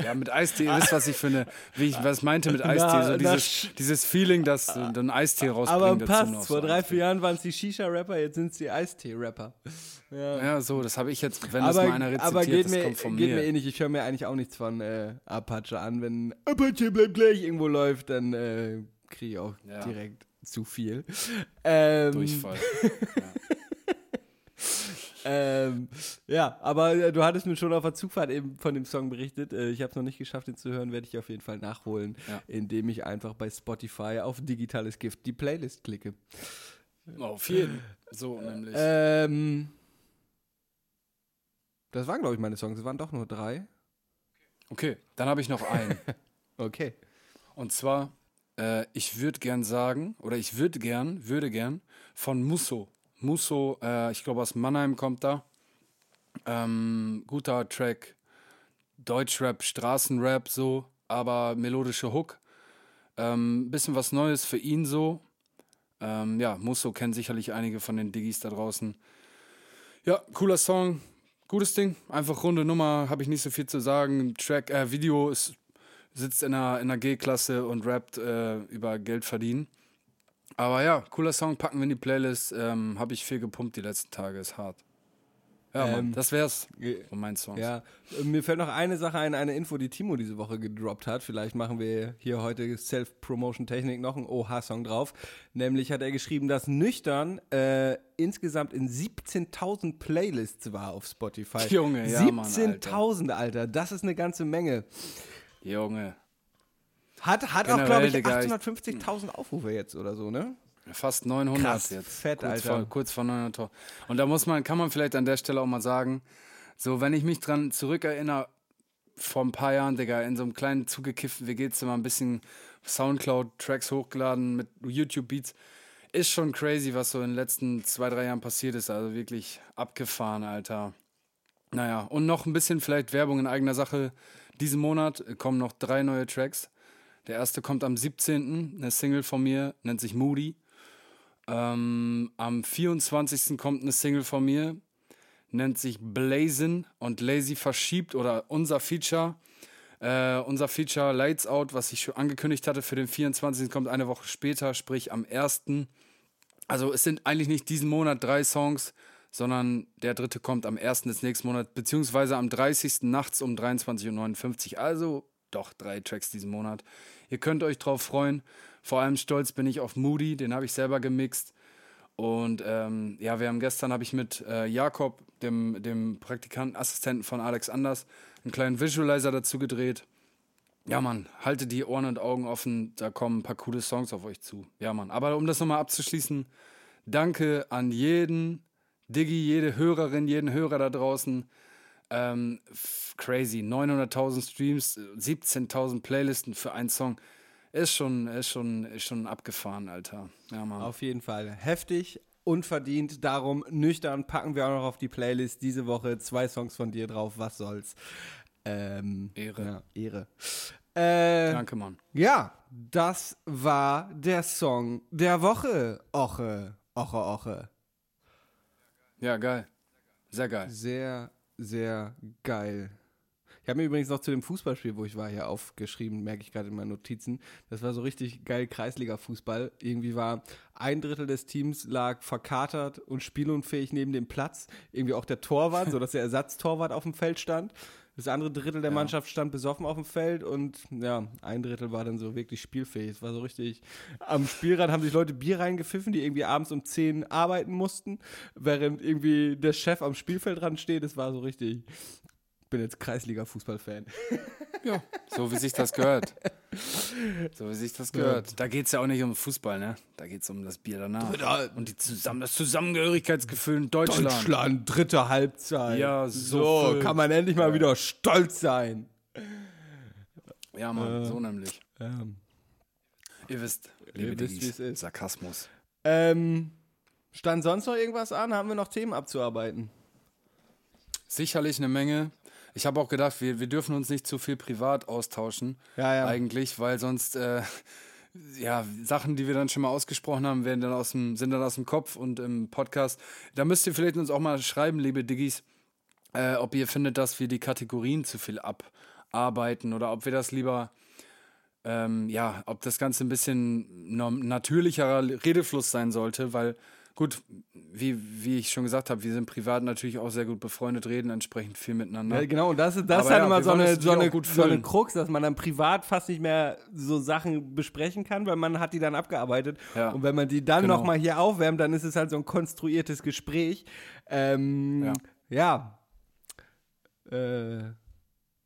Ja, mit Eistee, ihr wisst, was ich für eine, wie ich was meinte mit Eistee,
Na,
so
na,
dieses, dieses Feeling, dass du dann Eistee rausbringen
Aber passt, vor
so
drei, vier Jahren waren es die Shisha-Rapper, jetzt sind es die Eistee-Rapper.
Ja, so, das habe ich jetzt, wenn das
Aber,
mal einer rezitiert,
aber geht,
das
mir,
kommt von
geht
mir.
mir eh nicht. Ich höre mir eigentlich auch nichts von äh, Apache an. Wenn Apache bleibt gleich irgendwo läuft, dann äh, kriege ich auch
Ja.
direkt zu viel. Ähm,
Durchfall. (laughs)
Ähm, ja, aber äh, du hattest mir schon auf der Zugfahrt eben von dem Song berichtet. Äh, ich habe es noch nicht geschafft, ihn zu hören, werde ich auf jeden Fall nachholen,
Ja.
indem ich einfach bei Spotify auf digitales Gift die Playlist klicke.
Auf jeden. So nämlich.
Ähm, das waren, glaube ich, meine Songs. Es waren doch nur drei.
Okay, dann habe ich noch einen. (laughs)
Okay.
Und zwar, äh, ich würde gern sagen, oder ich würde gern, würde gern von Musso. Musso, äh, ich glaube aus Mannheim kommt da. Ähm, guter Track, Deutschrap, Straßenrap so, aber melodische Hook. Ähm, bisschen was Neues für ihn so. Ähm, ja, Musso kennen sicherlich einige von den Diggis da draußen. Ja, cooler Song, gutes Ding, einfach runde Nummer, habe ich nicht so viel zu sagen. Track, äh, Video ist sitzt in einer, in einer G-Klasse und rappt äh, über Geld verdienen. Aber ja, cooler Song, packen wir in die Playlist. Ähm, Habe ich viel gepumpt die letzten Tage, ist hart. Ja, Mann,
Ähm,
das wär's von meinen Songs.
Ja, äh, mir fällt noch eine Sache ein, eine Info, die Timo diese Woche gedroppt hat. Vielleicht machen wir hier heute Self-Promotion-Technik noch einen OH-Song drauf. Nämlich hat er geschrieben, dass Nüchtern äh, insgesamt in 17.000 Playlists war auf Spotify.
Junge, ja, Mann,
17.000, Alter. Das ist eine ganze Menge.
Junge,
Hat, hat auch, glaube ich- 850.000 Aufrufe jetzt oder so, ne?
fast 900
Krass,
jetzt.
fett,
kurz
Alter.
Vor, kurz vor 900. Und da muss man, kann man vielleicht an der Stelle auch mal sagen, so, wenn ich mich dran zurückerinnere, vor ein paar Jahren, Digga, in so einem kleinen zugekifften WG-Zimmer ein bisschen Soundcloud-Tracks hochgeladen mit YouTube-Beats. Ist schon crazy, was so in den letzten zwei, drei Jahren passiert ist. Also wirklich abgefahren, Alter. Naja, und noch ein bisschen vielleicht Werbung in eigener Sache. Diesen Monat kommen noch drei neue Tracks. Der erste kommt am 17. Eine Single von mir, nennt sich Moody. Ähm, am 24. kommt eine Single von mir, nennt sich Blazin und Lazy verschiebt oder unser Feature. Äh, unser Feature Lights Out, was ich schon angekündigt hatte für den 24. kommt eine Woche später, sprich am 1. Also es sind eigentlich nicht diesen Monat drei Songs, sondern der dritte kommt am 1. des nächsten Monats, beziehungsweise am 30. nachts um 23.59 Uhr. Also doch drei Tracks diesen Monat. Ihr könnt euch drauf freuen. Vor allem stolz bin ich auf Moody, den habe ich selber gemixt. Und ähm, ja, wir haben gestern habe ich mit äh, Jakob, dem, dem Praktikanten, Assistenten von Alex Anders, einen kleinen Visualizer dazu gedreht. Ja, Mann, haltet die Ohren und Augen offen, da kommen ein paar coole Songs auf euch zu. Ja, Mann. Aber um das nochmal abzuschließen, danke an jeden, Diggi, jede Hörerin, jeden Hörer da draußen. Ähm, crazy. 900.000 Streams, 17.000 Playlisten für einen Song. Ist schon, ist schon, ist schon abgefahren, Alter. Ja, Mann.
Auf jeden Fall. Heftig, unverdient. Darum nüchtern packen wir auch noch auf die Playlist diese Woche zwei Songs von dir drauf. Was soll's? Ähm,
Ehre.
Ja, Ehre. Äh,
Danke, Mann.
Ja, das war der Song der Woche. Oche, Oche, Oche.
Ja, geil. Sehr geil.
Sehr, sehr geil. Ich habe mir übrigens noch zu dem Fußballspiel, wo ich war, hier aufgeschrieben, merke ich gerade in meinen Notizen. Das war so richtig geil Kreisliga-Fußball. Irgendwie war ein Drittel des Teams lag verkatert und spielunfähig neben dem Platz. Irgendwie auch der Torwart, sodass der Ersatztorwart auf dem Feld stand. Das andere Drittel der Mannschaft stand besoffen auf dem Feld und ja, ein Drittel war dann so wirklich spielfähig. Es war so richtig. Am Spielrad haben sich Leute Bier reingepfiffen, die irgendwie abends um 10 arbeiten mussten, während irgendwie der Chef am Spielfeldrand steht. Es war so richtig. Ich bin jetzt Kreisliga-Fußballfan.
Ja, (laughs) so wie sich das gehört. (laughs) So wie sich das gehört. Da geht es ja auch nicht um Fußball, ne? Da geht es um das Bier danach. Und die zusammen, das Zusammengehörigkeitsgefühl in Deutschland.
Deutschland, dritte Halbzeit.
Ja, so
so kann man endlich mal wieder stolz sein.
Ja, Mann, so nämlich.
Ähm,
Ihr wisst, liebe
wisst, wie es ist.
Sarkasmus.
ähm, stand sonst noch irgendwas an? Haben wir noch Themen abzuarbeiten?
Sicherlich eine Menge. Ich habe auch gedacht, wir, wir dürfen uns nicht zu viel privat austauschen.
Ja, ja.
Eigentlich, weil sonst, äh, ja, Sachen, die wir dann schon mal ausgesprochen haben, werden dann aus dem, sind dann aus dem Kopf und im Podcast. Da müsst ihr vielleicht uns auch mal schreiben, liebe Diggis, äh, ob ihr findet, dass wir die Kategorien zu viel abarbeiten oder ob wir das lieber, ähm, ja, ob das Ganze ein bisschen natürlicherer Redefluss sein sollte, weil gut, wie, wie ich schon gesagt habe, wir sind privat natürlich auch sehr gut befreundet, reden entsprechend viel miteinander.
Ja, genau, und das, ist- das
Aber
ist halt
ja,
immer so eine, so, eine, so eine. Krux, dass man dann privat fast nicht mehr so Sachen besprechen kann, weil man hat die dann abgearbeitet.
Ja.
Und wenn man die dann
Genau.
nochmal hier aufwärmt, dann ist es halt so ein konstruiertes Gespräch. Ähm, ja. Ja. Äh,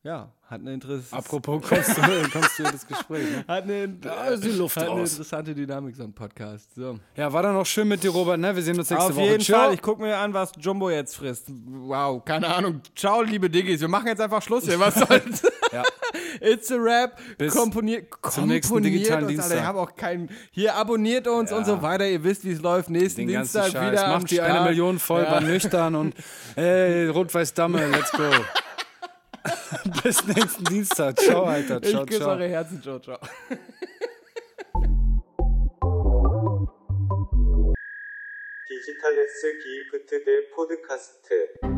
ja, hat eine interessante.
Apropos konstruiertes (laughs) konstruiertes Gespräch. Ne?
Hat eine,
Da ist die Luft
hat eine
raus.
interessante Dynamik, so ein Podcast. So.
Ja, war dann auch schön mit dir, Robert, ne? Wir sehen uns nächste
Auf
Woche.
jeden
Ciao.
Fall, ich gucke mir an, was Jumbo jetzt frisst. Wow, keine Ahnung. Ciao, liebe Diggis. Wir machen jetzt einfach Schluss hier. Was (laughs) soll's?
Ja.
It's a Rap.
Bis
komponiert,
zum nächsten
komponiert
digitalen
uns,
Dienstag.
Alter. Ich habe auch keinen. Hier abonniert uns und so weiter. Ihr wisst, wie es läuft. Nächsten
Den
Dienstag
Scheiß.
wieder. am
Macht die eine
Start.
Million voll
Ja.
bei Nüchtern und (laughs) ey, Rot-Weiß Damme, let's go. (laughs) Bis nächsten Dienstag. Ciao, Alter. Ciao,
ich küsse
ciao.
eure Herzen. Ciao, ciao.
디지털 S 기프트 대 포드카스트